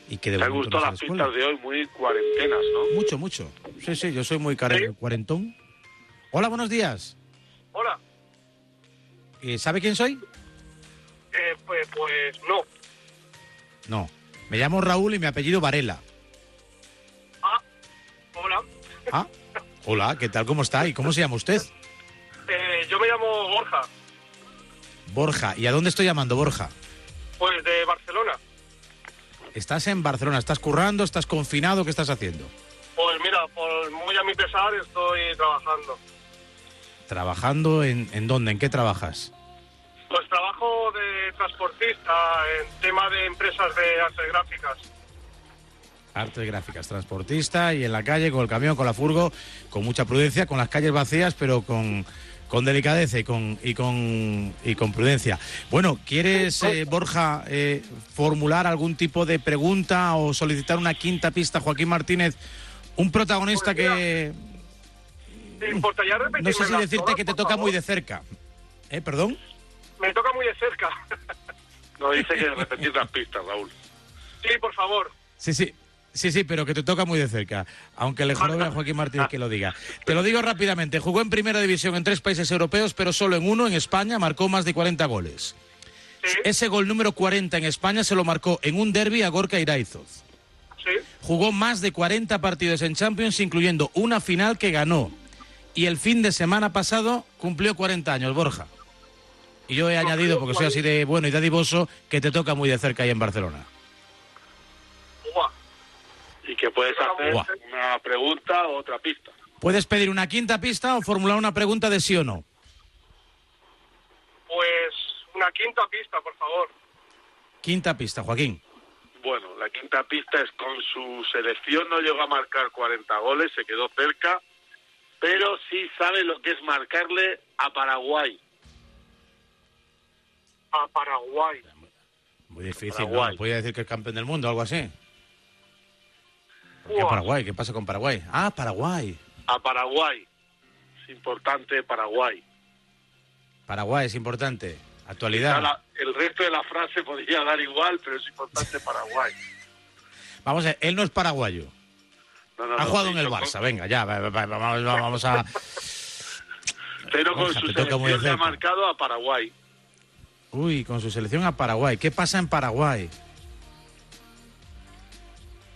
y que de gustado se las pistas de hoy muy cuarentenas, ¿no? Mucho, mucho. Sí, sí, yo soy muy cuarentón. Hola, buenos días. Hola, Eh, ¿Sabe quién soy? eh, pues, pues no. No. Me llamo Raúl y mi apellido Varela. Hola, Ah, hola, ¿qué tal? ¿Cómo está? ¿Y cómo se llama usted? eh, yo me llamo Borja, Borja. ¿Y a dónde estoy llamando, Borja? Pues de Barcelona. ¿Estás en Barcelona? ¿Estás currando? ¿Estás confinado? ¿Qué estás haciendo? Pues mira, por muy a mi pesar estoy trabajando. ¿Trabajando en, en dónde? ¿En qué trabajas? Pues trabajo de transportista en tema de empresas de artes gráficas. Artes gráficas, transportista y en la calle con el camión, con la furgo, con mucha prudencia, con las calles vacías, pero con, con delicadeza y con, y con, y con prudencia. Bueno, ¿quieres, eh, Borja, eh, formular algún tipo de pregunta o solicitar una quinta pista a Joaquín Martínez, un protagonista que ¿Te importaría repetirme no sé si decirte todas, que te toca favor? muy de cerca? ¿Eh, perdón? Me toca muy de cerca. No dice que repetir las pistas, Raúl. sí, por favor. Sí, sí. Sí, sí, pero que te toca muy de cerca. Aunque le jorobe a Joaquín Martínez que lo diga. Te lo digo rápidamente. Jugó en primera división en tres países europeos, pero solo en uno, en España, marcó más de 40 goles. Ese gol número 40 en España se lo marcó en un derby a Gorka Iraizoz. Jugó más de 40 partidos en Champions, incluyendo una final que ganó. Y el fin de semana pasado cumplió 40 años, Borja. Y yo he añadido, porque soy así de bueno y dadivoso, que te toca muy de cerca ahí en Barcelona. Que puedes hacer Buah. una pregunta o otra pista. Puedes pedir una quinta pista o formular una pregunta de sí o no. Pues una quinta pista, por favor. Quinta pista, Joaquín. Bueno, la quinta pista es con su selección no llegó a marcar 40 goles, se quedó cerca, pero sí sabe lo que es marcarle a Paraguay. A Paraguay. Muy difícil, Paraguay. ¿no? Podría decir que es campeón del mundo o algo así. ¿Por qué. Paraguay? ¿Qué pasa con Paraguay? Ah, Paraguay. A Paraguay. Es importante Paraguay. Paraguay es importante. Actualidad. la- el resto de la frase podría dar igual, pero es importante Paraguay. Vamos a ver, él no es paraguayo. No, no, Ha no, jugado en el Barça. Venga, ya, va- va- va- vamos, vamos a... Pero con Borja, su selección le ha marcado a Paraguay. Uy, con su selección a Paraguay. ¿Qué pasa en Paraguay?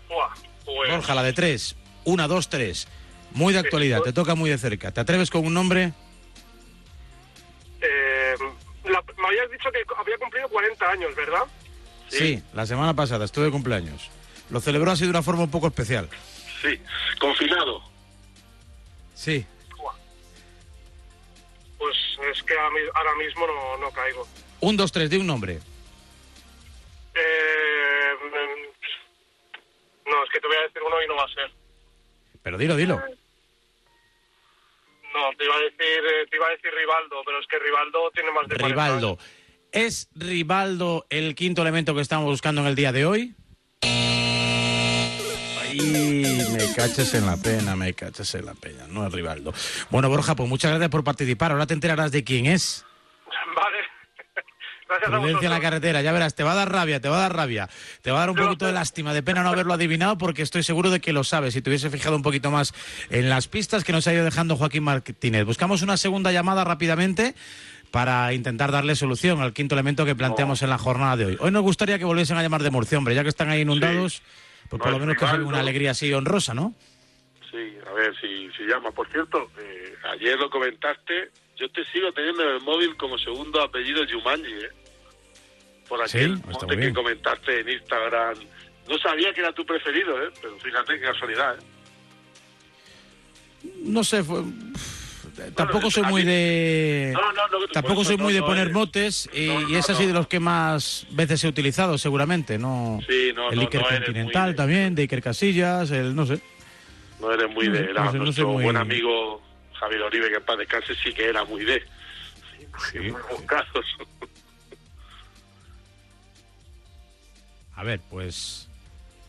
Buah, pues Borja, la de tres. Una, dos, tres. Muy de actualidad, te toca muy de cerca. ¿Te atreves con un nombre? eh, la- me habías dicho que había cumplido 40 años, ¿verdad? Sí. la semana pasada estuve de cumpleaños. Lo celebró así de una forma un poco especial. Sí, confinado. Sí. Pues es que ahora mismo no, no caigo. Un, dos, tres, de un nombre. Eh, no, es que te voy a decir uno y no va a ser. Pero dilo, dilo. No, te iba a decir, eh, te iba a decir Rivaldo, pero es que Rivaldo tiene más de 40 Rivaldo. ¿Es Rivaldo el quinto elemento que estamos buscando en el día de hoy? Ay, me Me caches en la pena, me caches en la pena, no es Rivaldo. Bueno, Borja, pues muchas gracias por participar. Ahora te enterarás de quién es. Gracias a Prudencia en la carretera, ya verás, te va a dar rabia, te va a dar rabia. Te va a dar un poquito de lástima, de pena no haberlo adivinado, porque estoy seguro de que lo sabes. Si te hubiese fijado un poquito más en las pistas que nos ha ido dejando Joaquín Martínez. Buscamos una segunda llamada rápidamente para intentar darle solución al quinto elemento que planteamos en la jornada de hoy. Hoy nos gustaría que volviesen a llamar de Murcia, hombre, ya que están ahí inundados, pues No por lo menos que sea Rivaldo. una alegría así honrosa, ¿no? Sí, a ver si, si llama. Por cierto, eh, ayer lo comentaste, yo te sigo teniendo en el móvil como segundo apellido Yumanji, ¿eh? Por Sí, aquel muy monte que comentaste en Instagram. No sabía que era tu preferido, ¿eh? Pero fíjate qué casualidad, ¿eh? No sé, fue- tampoco soy muy de... No, no, no, Tampoco soy muy de poner motes y, no, y es así no. de los que más veces he utilizado, seguramente, ¿no? Sí, no, el Iker Continental de- también, de Iker Casillas, el no sé. No eres muy de... era no sé, no nuestro muy- buen amigo Javier Oribe, que en paz descanse, sí que era muy de... Sí, muy buscados. A ver, pues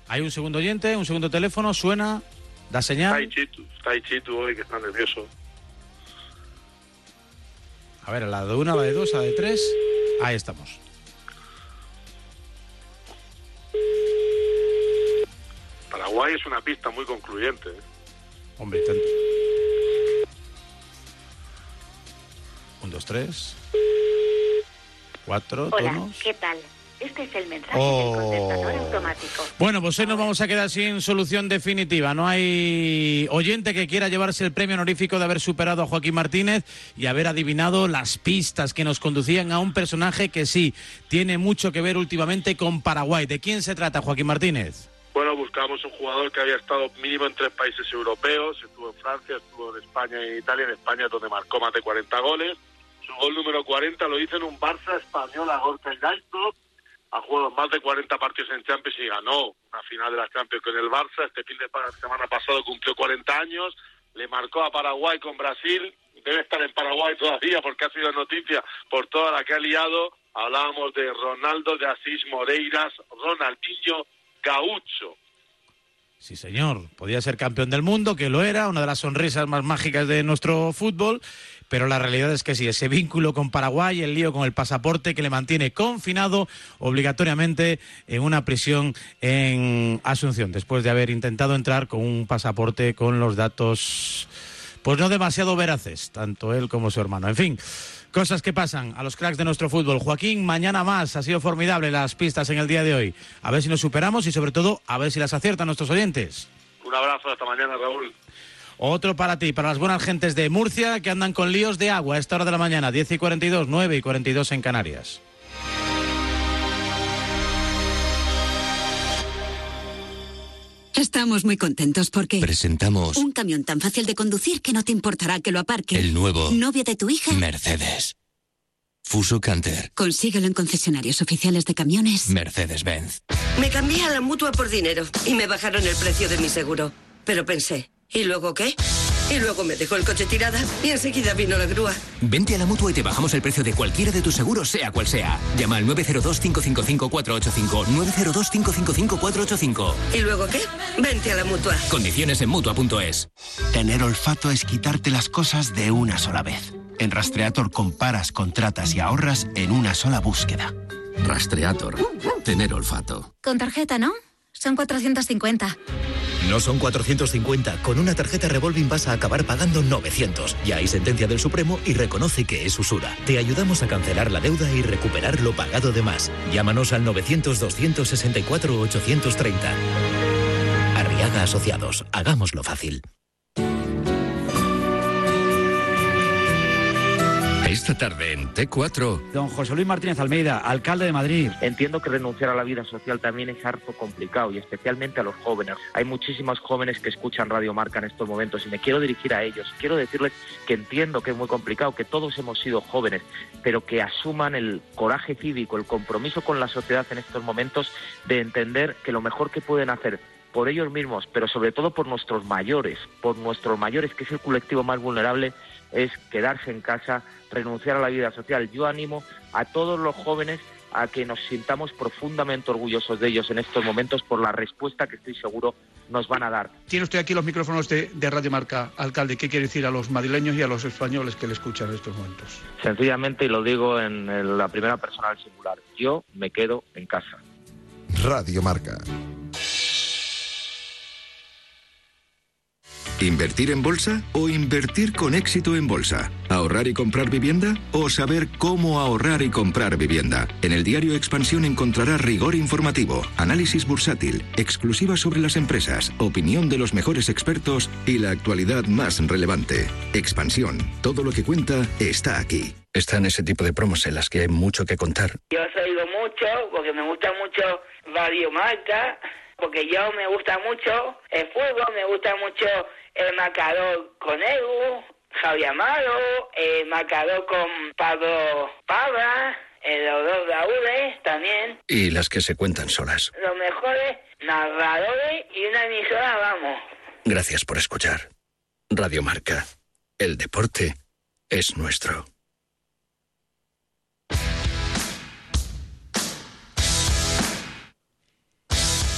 hay un segundo oyente, un segundo teléfono, suena, da Está señal. ahí Chitu, está ahí Chitu hoy, que está nervioso. A ver, a la de una, a la de dos, a la de tres. Ahí estamos. Paraguay es una pista muy concluyente, ¿eh? Hombre, tanto. Un, dos, tres. Cuatro, Hola, tonos. ¿qué tal? Este es el mensaje Oh. del contestador automático. Bueno, pues hoy nos vamos a quedar sin solución definitiva. No hay oyente que quiera llevarse el premio honorífico de haber superado a Joaquín Martínez y haber adivinado las pistas que nos conducían a un personaje que sí tiene mucho que ver últimamente con Paraguay. ¿De quién se trata, Joaquín Martínez? Bueno, buscamos un jugador que había estado mínimo en tres países europeos, estuvo en Francia, estuvo en España y en Italia, en España donde marcó más de 40 goles. Su gol número 40 lo hizo en un Barça español a Gorka Nightclub. Ha jugado más de 40 partidos en Champions y ganó una final de la Champions con el Barça. Este fin de semana pasado cumplió 40 años. Le marcó a Paraguay con Brasil. Debe estar en Paraguay todavía porque ha sido noticia por toda la que ha liado. Hablábamos de Ronaldo de Asís Moreiras, Ronaldinho Gaucho. Sí, señor. Podía ser campeón del mundo, que lo era, una de las sonrisas más mágicas de nuestro fútbol. Pero la realidad es que sí, ese vínculo con Paraguay, el lío con el pasaporte que le mantiene confinado obligatoriamente en una prisión en Asunción, después de haber intentado entrar con un pasaporte con los datos, pues no demasiado veraces, tanto él como su hermano. En fin, cosas que pasan a los cracks de nuestro fútbol. Joaquín, mañana más. Ha sido formidable las pistas en el día de hoy. A ver si nos superamos y sobre todo a ver si las aciertan nuestros oyentes. Un abrazo, hasta mañana, Raúl. Otro para ti, para las buenas gentes de Murcia que andan con líos de agua a esta hora de la mañana, 10 y 42, 9 y 42 en Canarias. Estamos muy contentos porque Presentamos un camión tan fácil de conducir que no te importará que lo aparque. el nuevo Novio de tu hija. Mercedes. Fuso Canter. Consíguelo en concesionarios oficiales de camiones. Mercedes-Benz. Me cambié a la mutua por dinero y me bajaron el precio de mi seguro. Pero pensé, ¿y luego qué? Y luego me dejó el coche tirada y enseguida vino la grúa. Vente a la mutua y te bajamos el precio de cualquiera de tus seguros, sea cual sea. Llama al 902-555-485. 902-555-485. ¿Y luego qué? Vente a la mutua. Condiciones en mutua.es. Tener olfato es quitarte las cosas de una sola vez. En Rastreator comparas, contratas y ahorras en una sola búsqueda. Rastreator. Tener olfato. Con tarjeta, ¿no? Son 450. No son 450. Con una tarjeta Revolving vas a acabar pagando 900. Ya hay sentencia del Supremo y reconoce que es usura. Te ayudamos a cancelar la deuda y recuperar lo pagado de más. Llámanos al 900-264-830. Arriaga Asociados. Hagámoslo fácil. Esta tarde en T4. Don José Luis Martínez Almeida, alcalde de Madrid. Entiendo que renunciar a la vida social también es harto complicado y especialmente a los jóvenes. Hay muchísimos jóvenes que escuchan Radio Marca en estos momentos y me quiero dirigir a ellos. Quiero decirles que entiendo que es muy complicado, que todos hemos sido jóvenes, pero que asuman el coraje cívico, el compromiso con la sociedad en estos momentos de entender que lo mejor que pueden hacer por ellos mismos, pero sobre todo por nuestros mayores, por nuestros mayores, que es el colectivo más vulnerable, es quedarse en casa, renunciar a la vida social. Yo animo a todos los jóvenes a que nos sintamos profundamente orgullosos de ellos en estos momentos por la respuesta que estoy seguro nos van a dar. Tiene usted aquí los micrófonos de, de Radio Marca, alcalde. ¿Qué quiere decir a los madrileños y a los españoles que le escuchan en estos momentos? Sencillamente, y lo digo en el- la primera persona del singular, yo me quedo en casa. Radio Marca. ¿Invertir en bolsa o invertir con éxito en bolsa? ¿Ahorrar y comprar vivienda o saber cómo ahorrar y comprar vivienda? En el diario Expansión encontrará rigor informativo, análisis bursátil, exclusivas sobre las empresas, opinión de los mejores expertos y la actualidad más relevante. Expansión, todo lo que cuenta está aquí. Están ese tipo de promos en las que hay mucho que contar. Yo he oído mucho porque me gusta mucho Radio Marca, porque yo me gusta mucho el fútbol, me gusta mucho el marcador con Edu, Javier Amaro, el marcador con Pablo Pabra, el los dos Raúles también, Y las que se cuentan solas. los mejores narradores y una emisora, vamos. Gracias por escuchar. Radio Marca. El deporte es nuestro.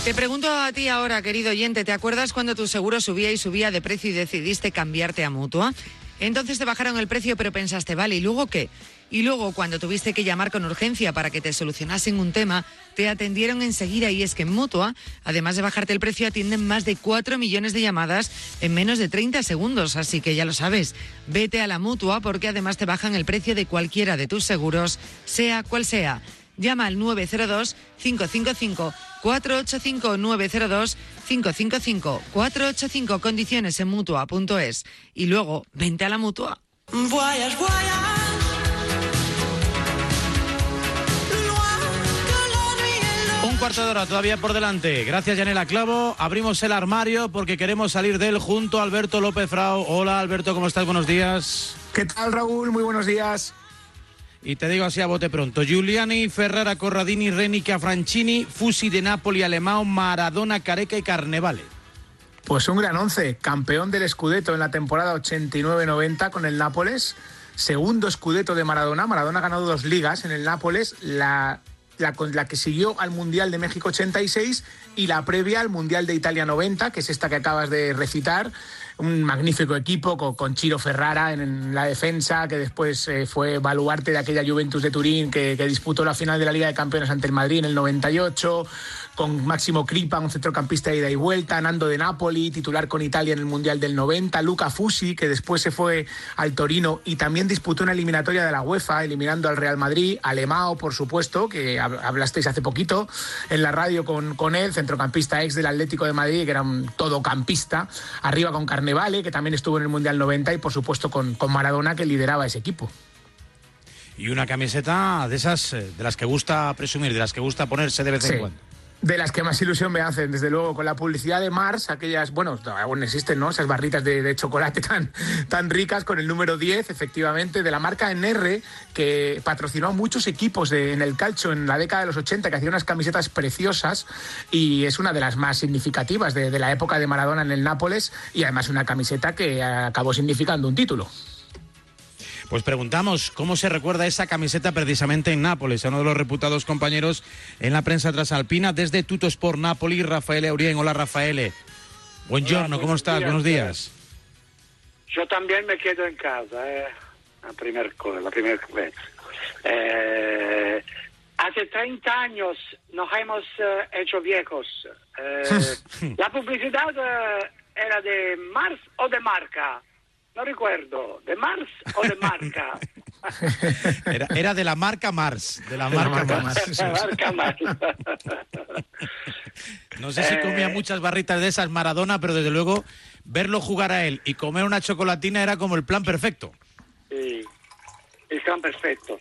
Te pregunto a ti ahora, querido oyente, ¿te acuerdas cuando tu seguro subía y subía de precio y decidiste cambiarte a mutua? Entonces te bajaron el precio, pero pensaste, vale, ¿y luego qué? Y luego, cuando tuviste que llamar con urgencia para que te solucionasen un tema, te atendieron enseguida y es que en Mutua, además de bajarte el precio, atienden más de 4 millones de llamadas en menos de 30 segundos. Así que ya lo sabes, vete a la Mutua porque además te bajan el precio de cualquiera de tus seguros, sea cual sea. Llama al 902-555-485 902-555-485 condiciones en Mutua.es y luego vente a la Mutua. Voyage, voyage. Un cuarto de hora todavía por delante. Gracias, Yanela Clavo. Abrimos el armario porque queremos salir de él junto a Alberto López Frau. Hola, Alberto, ¿cómo estás? Buenos días. ¿Qué tal, Raúl? Muy buenos días. Y te digo así a bote pronto. Giuliani, Ferrara, Corradini, Renica, Franchini, Fusi de Napoli, Alemão, Maradona, Careca y Carnevale. Pues un gran once, campeón del Scudetto en la temporada 89-90 con el Nápoles, segundo Scudetto de Maradona, Maradona ha ganado dos ligas en el Nápoles, la, la, la que siguió al Mundial de México 86 y la previa al Mundial de Italia 90, que es esta que acabas de recitar. Un magnífico equipo con, con Chiro Ferrara en, la defensa, que después eh, fue baluarte de aquella Juventus de Turín que, que disputó la final de la Liga de Campeones ante el Madrid en el 98 con Máximo Kripa, un centrocampista de ida y vuelta, Nando de Napoli, titular con Italia en el Mundial del 90, Luca Fusi, que después se fue al Torino y también disputó una eliminatoria de la UEFA, eliminando al Real Madrid, Alemao, por supuesto, que hab- hablasteis hace poquito en la radio con, con él, centrocampista ex del Atlético de Madrid, que era un todocampista, arriba con Carnevale, que también estuvo en el Mundial 90, y por supuesto con, con Maradona, que lideraba ese equipo. Y una camiseta de esas, eh, de las que gusta presumir, de las que gusta ponerse de vez en Sí. cuando. De las que más ilusión me hacen, desde luego, con la publicidad de Mars, aquellas, bueno, aún existen, ¿no? Esas barritas de, chocolate tan, tan ricas con el número 10, efectivamente, de la marca NR, que patrocinó a muchos equipos de- en el calcio en la década de los 80, que hacía unas camisetas preciosas y es una de las más significativas de la época de Maradona en el Nápoles y además una camiseta que acabó significando un título. Pues preguntamos cómo se recuerda esa camiseta precisamente en Nápoles, a uno de los reputados compañeros en la prensa trasalpina desde Tuto Sport Napoli, Rafael Eurien. Hola Rafael. Buongiorno, ¿cómo buenos estás? días. Buenos días. Yo también me quedo en casa, eh, la primera cosa, la primera vez. Eh, hace 30 años nos hemos eh, hecho viejos. Eh, la publicidad era de Mars o de marca. No recuerdo, de Mars o de marca. Era, era de la marca Mars, de la marca, Mars. marca Mars. No sé si comía Eh. muchas barritas de esas Maradona, pero desde luego verlo jugar a él y comer una chocolatina era como el plan perfecto. Sí, el plan perfecto.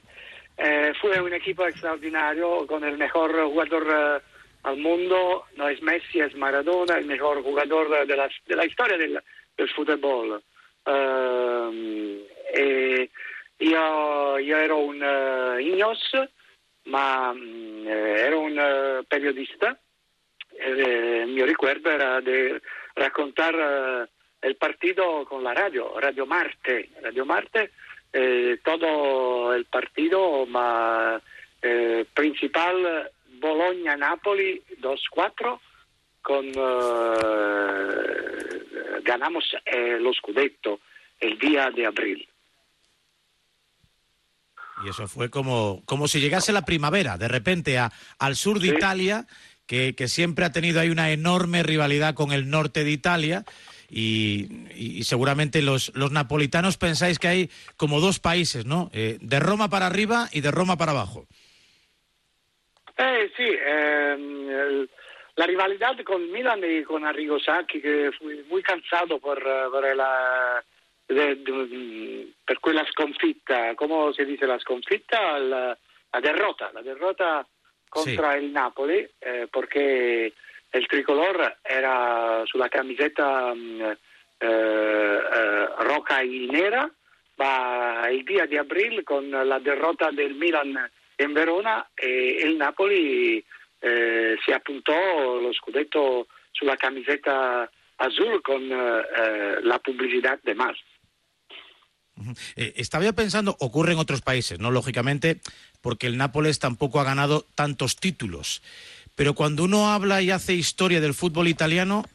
Eh, fue un equipo extraordinario con el mejor jugador eh, al mundo, no es Messi, es Maradona, el mejor jugador de la, de la historia del, del fútbol. Eh, io, io ero un eh, ignos, ma mm, eh, ero un eh, periodista. Il mio ricordo era di raccontare il partito con la radio, Radio Marte, Radio Marte, eh, todo el partido, ma eh, principal Bologna-Napoli 2-4 con eh, ganamos eh, lo scudetto el día de abril. Y eso fue como, como si llegase la primavera, de repente, a, al sur de Italia, que, que siempre ha tenido ahí una enorme rivalidad con el norte de Italia. Y, y- seguramente los, los napolitanos pensáis que hay como dos países, ¿no? Eh, de Roma para arriba y de Roma para abajo. Eh ehm, el- la rivalidad con Milan y con Arrigo Sacchi que fui muy cansado por, por la de- de- per quella sconfitta, come si dice la sconfitta? La, la derrota, la derrota contra il Napoli, eh, perché il tricolor era sulla camisetta mm, eh, eh, roca y nera, ma il dia di aprile con la derrota del Milan in Verona e il Napoli eh, si appuntò lo scudetto sulla camisetta azul con eh, la pubblicità de más. Eh, estaba pensando, ocurre en otros países, ¿no? Lógicamente, porque el Nápoles tampoco ha ganado tantos títulos. Pero cuando uno habla y hace historia del fútbol italiano,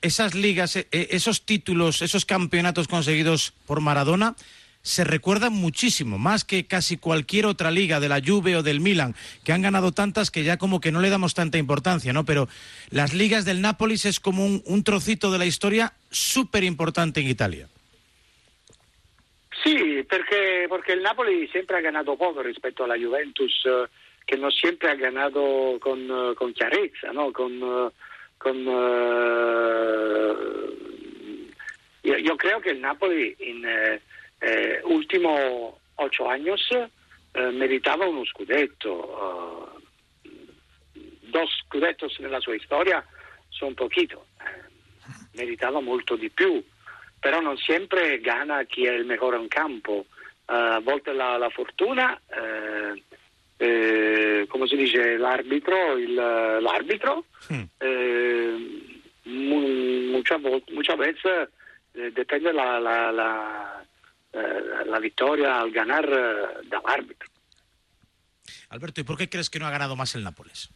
esas ligas, esos títulos, esos campeonatos conseguidos por Maradona, se recuerdan muchísimo, más que casi cualquier otra liga de la Juve o del Milan, que han ganado tantas que ya como que no le damos tanta importancia, ¿no? Pero las ligas del Nápoles es como un, trocito de la historia súper importante en Italia. Sì, perché, perché il Napoli sempre ha ganato poco rispetto alla Juventus, eh, che non sempre ha ganato con, eh, con chiarezza, no? con, eh, con, eh, io, io Napoli eh, ultimo ocho años eh, meritava uno scudetto. eh, dos scudettos nella sua storia sono pochito, eh, meritava molto di più però non sempre gana chi è il migliore in campo. Eh, a volte la, la fortuna, eh, come si dice, l'arbitro, il- l'arbitro mu- muchas, veces depende la, la, la, eh, la vittoria al ganar eh, dall'arbitro. Alberto, ¿y por qué crees que no ha ganado más el Nápoles?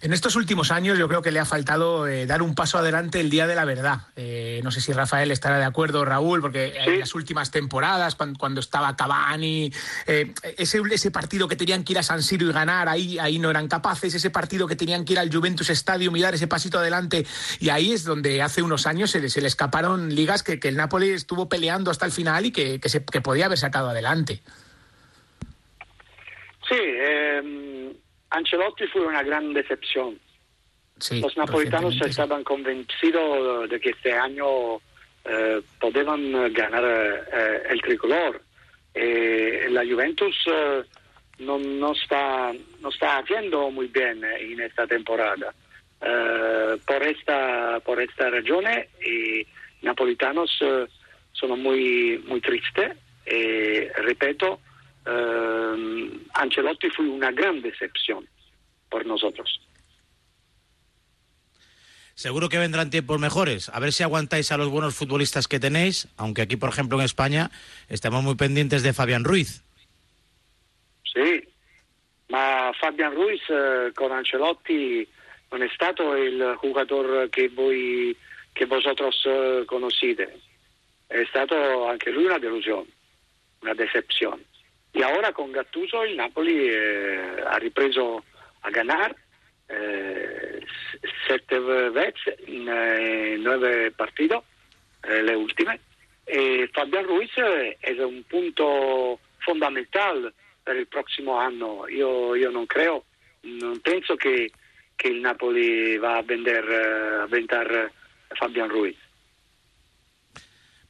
En estos últimos años yo creo que le ha faltado eh, dar un paso adelante el día de la verdad. Eh, no sé si Rafael estará de acuerdo, Raúl, porque en las últimas temporadas, cuan- cuando, estaba Cavani, eh, ese, ese partido que tenían que ir a San Siro y ganar, ahí, ahí no eran capaces, ese partido que tenían que ir al Juventus Stadium y dar ese pasito adelante, y ahí es donde hace unos años se, le- se le escaparon ligas que, que el Napoli estuvo peleando hasta el final y que, que se- que podía haber sacado adelante. Sì, ehm, Ancelotti fu una gran decepción. Sí, Los napolitanos estaban convencidos de que este año eh, podían ganar eh, el tricolor. Eh, la Juventus eh, no, no está, no está haciendo muy bien eh, en esta temporada. Eh, por, esta, por esta ragione i napolitanos eh, sono muy, muy tristes. E, ripeto, eh, Ancelotti fu una gran decepción por nosotros. Seguro que vendrán tiempos mejores. A ver si aguantáis a los buenos futbolistas que tenéis, aunque aquí, por ejemplo, en España, estamos muy pendientes de Fabián Ruiz. Sì, ma Fabian Ruiz eh, con Ancelotti non è stato il giocatore che voi che vosotros eh, conoscete. È stato anche lui una delusione, una decepzione. E ora con Gattuso il Napoli eh, ha ripreso a ganar eh, sette volte in eh, nove partite, eh, le ultime. E Fabian Ruiz eh, è un punto fondamentale per il prossimo anno. Io, io non creo, non penso che, che il Napoli va a vender, a vender Fabian Ruiz.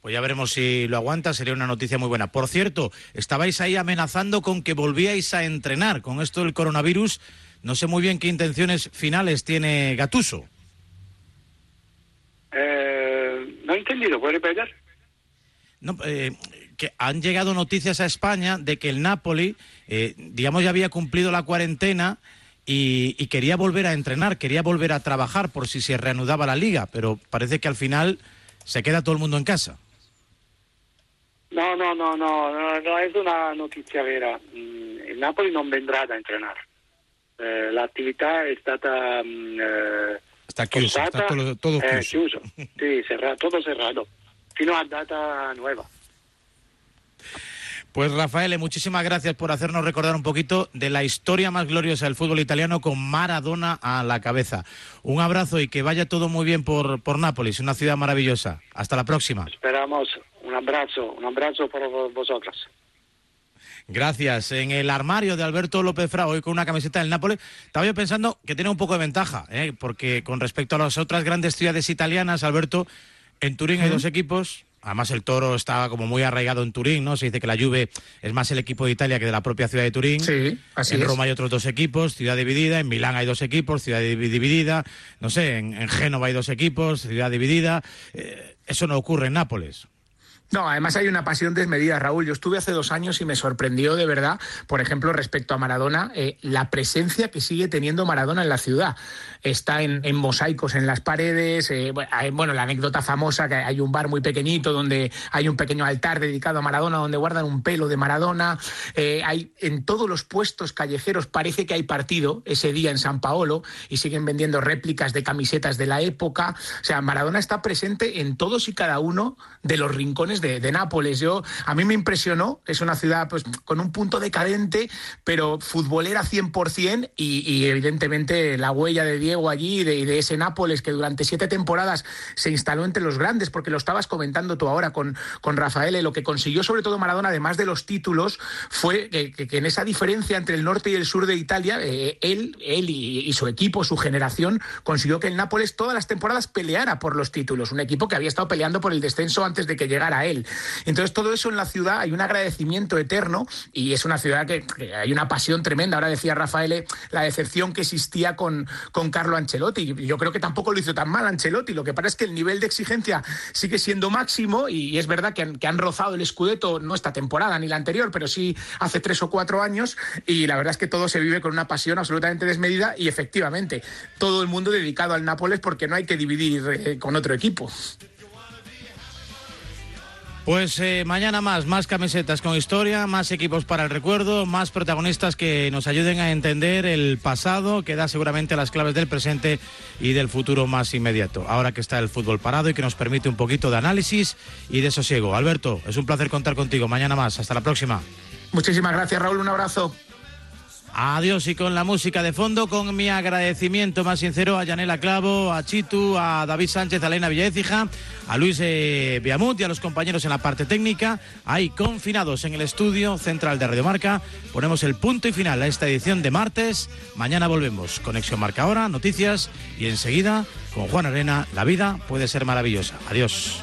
Pues ya veremos si lo aguanta, sería una noticia muy buena. Por cierto, estabais ahí amenazando con que volvíais a entrenar con esto del coronavirus. No sé muy bien qué intenciones finales tiene Gatuso. Eh, no he entendido, ¿puedes repetir? No, eh, que han llegado noticias a España de que el Napoli, eh, digamos, ya había cumplido la cuarentena y, y quería volver a entrenar, quería volver a trabajar por si se reanudaba la liga, pero parece que al final se queda todo el mundo en casa. No, no, no, no, no, es una notizia vera. Mm, Il Napoli non vendrà da entrenare. Eh, l'attività è stata mm, eh, chiuso, está todo, todo è chiuso. chiuso. Sì, cerrato, todo cerrado. Fino a data nueva. Pues Rafael, muchísimas gracias por hacernos recordar un poquito de la historia más gloriosa del fútbol italiano con Maradona a la cabeza. Un abrazo y que vaya todo muy bien por, por Nápoles, una ciudad maravillosa. Hasta la próxima. Esperamos un abrazo, un abrazo para vos- vosotras. Gracias. En el armario de Alberto López Frao, hoy con una camiseta del Nápoles, estaba yo pensando que tiene un poco de ventaja, ¿eh? porque con respecto a las otras grandes ciudades italianas, Alberto, en Turín hay dos equipos. Además, el toro está como muy arraigado en Turín, ¿no? Se dice que la Juve es más el equipo de Italia que de la propia ciudad de Turín. Sí, así en es. Roma hay otros dos equipos, ciudad dividida. En Milán hay dos equipos, ciudad divi- dividida. No sé, en, en Génova hay dos equipos, ciudad dividida. Eh, eso no ocurre en Nápoles. No, además hay una pasión desmedida, Raúl. Yo estuve hace dos años y me sorprendió de verdad, por ejemplo, respecto a Maradona, eh, la presencia que sigue teniendo Maradona en la ciudad. Está en, en mosaicos en las paredes. eh, bueno, la anécdota famosa que hay un bar muy pequeñito donde hay un pequeño altar dedicado a Maradona donde guardan un pelo de Maradona. eh, hay en todos los puestos callejeros parece que hay partido ese día en San Paolo y siguen vendiendo réplicas de camisetas de la época. O sea, Maradona está presente en todos y cada uno de los rincones de, de Nápoles. Yo, a mí me impresionó, es una ciudad pues, con un punto decadente, pero futbolera 100% y, y evidentemente la huella de Diego allí de, de ese Nápoles que durante siete temporadas se instaló entre los grandes, porque lo estabas comentando tú ahora con, con Rafael, y lo que consiguió sobre todo Maradona, además de los títulos, fue que, en esa diferencia entre el norte y el sur de Italia, eh, él, él y, y su equipo, su generación, consiguió que el Nápoles todas las temporadas peleara por los títulos, un equipo que había estado peleando por el descenso antes de que llegara él. Entonces todo eso en la ciudad hay un agradecimiento eterno y es una ciudad que, hay una pasión tremenda. Ahora decía Rafael eh, la decepción que existía con, con Carlo Ancelotti. Yo creo que tampoco lo hizo tan mal Ancelotti. Lo que pasa es que el nivel de exigencia sigue siendo máximo y es verdad que han, rozado el Scudetto no esta temporada ni la anterior, pero sí hace tres o cuatro años y la verdad es que todo se vive con una pasión absolutamente desmedida y efectivamente todo el mundo dedicado al Nápoles porque no hay que dividir eh, con otro equipo. Pues eh, mañana más, más camisetas con historia, más equipos para el recuerdo, más protagonistas que nos ayuden a entender el pasado, que da seguramente las claves del presente y del futuro más inmediato. Ahora que está el fútbol parado y que nos permite un poquito de análisis y de sosiego. Alberto, es un placer contar contigo. Mañana más. Hasta la próxima. Muchísimas gracias Raúl, un abrazo. Adiós y con la música de fondo, con mi agradecimiento más sincero a Yanela Clavo, a Chitu, a David Sánchez, a Elena Villaécija, a Luis eh, Beamut y a los compañeros en la parte técnica. Ahí confinados en el estudio central de Radio Marca. Ponemos el punto y final a esta edición de martes. Mañana volvemos. Conexión Marca ahora, noticias y enseguida con Juan Arena. La vida puede ser maravillosa. Adiós.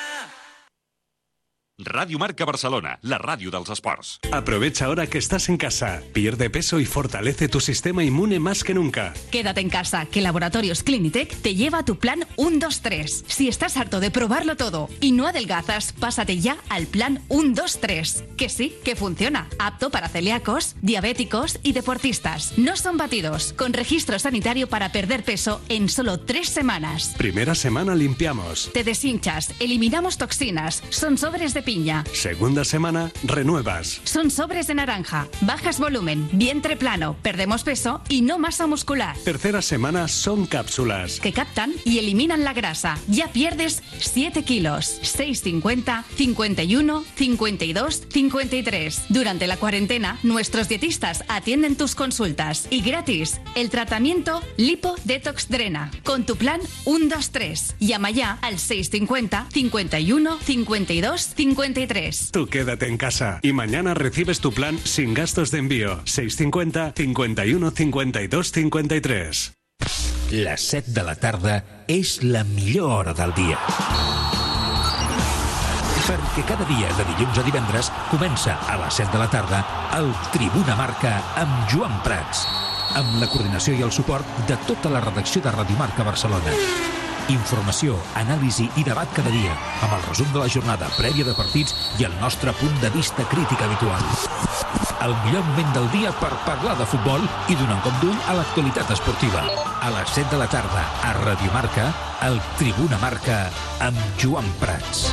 Radio Marca Barcelona, la ràdio dels esports. Aprovecha ahora que estás en casa, pierde peso y fortalece tu sistema inmune más que nunca. Quédate en casa, que Laboratorios Clinitec te lleva a tu plan 1-2-3. Si estás harto de probarlo todo y no adelgazas, pásate ya al plan 1-2-3. Que sí, que funciona. Apto para celíacos, diabéticos y deportistas. No son batidos, con registro sanitario para perder peso en solo tres semanas. Primera semana limpiamos. Te deshinchas, eliminamos toxinas, son sobres de piña. Segunda semana renuevas. Son sobres de naranja, bajas volumen, vientre plano, perdemos peso y no masa muscular. Tercera semana son cápsulas. que captan y eliminan la grasa. Ya pierdes 7 kilos. 6,50, 51, 52, 53. Durante la cuarentena, nuestros dietistas atienden tus consultas. Y gratis, el tratamiento Lipo Detox Drena. Con tu plan 123. Llama ya al 650 51 52 53. Tú quédate en casa y mañana recibes tu plan sin gastos de envío. 650 51 52 53. Les 7 de la tarda és la millor hora del dia. Perquè cada dia, de dilluns a divendres, comença a les 7 de la tarda el Tribuna Marca amb Joan Prats, amb la coordinació i el suport de tota la redacció de Radio Marca Barcelona. Informació, anàlisi i debat cada dia, amb el resum de la jornada prèvia de partits i el nostre punt de vista crític habitual. El millor moment del dia per parlar de futbol i donar un cop d'ull a l'actualitat esportiva. A les 7 de la tarda, a Radio Marca, el Tribuna Marca, amb Joan Prats.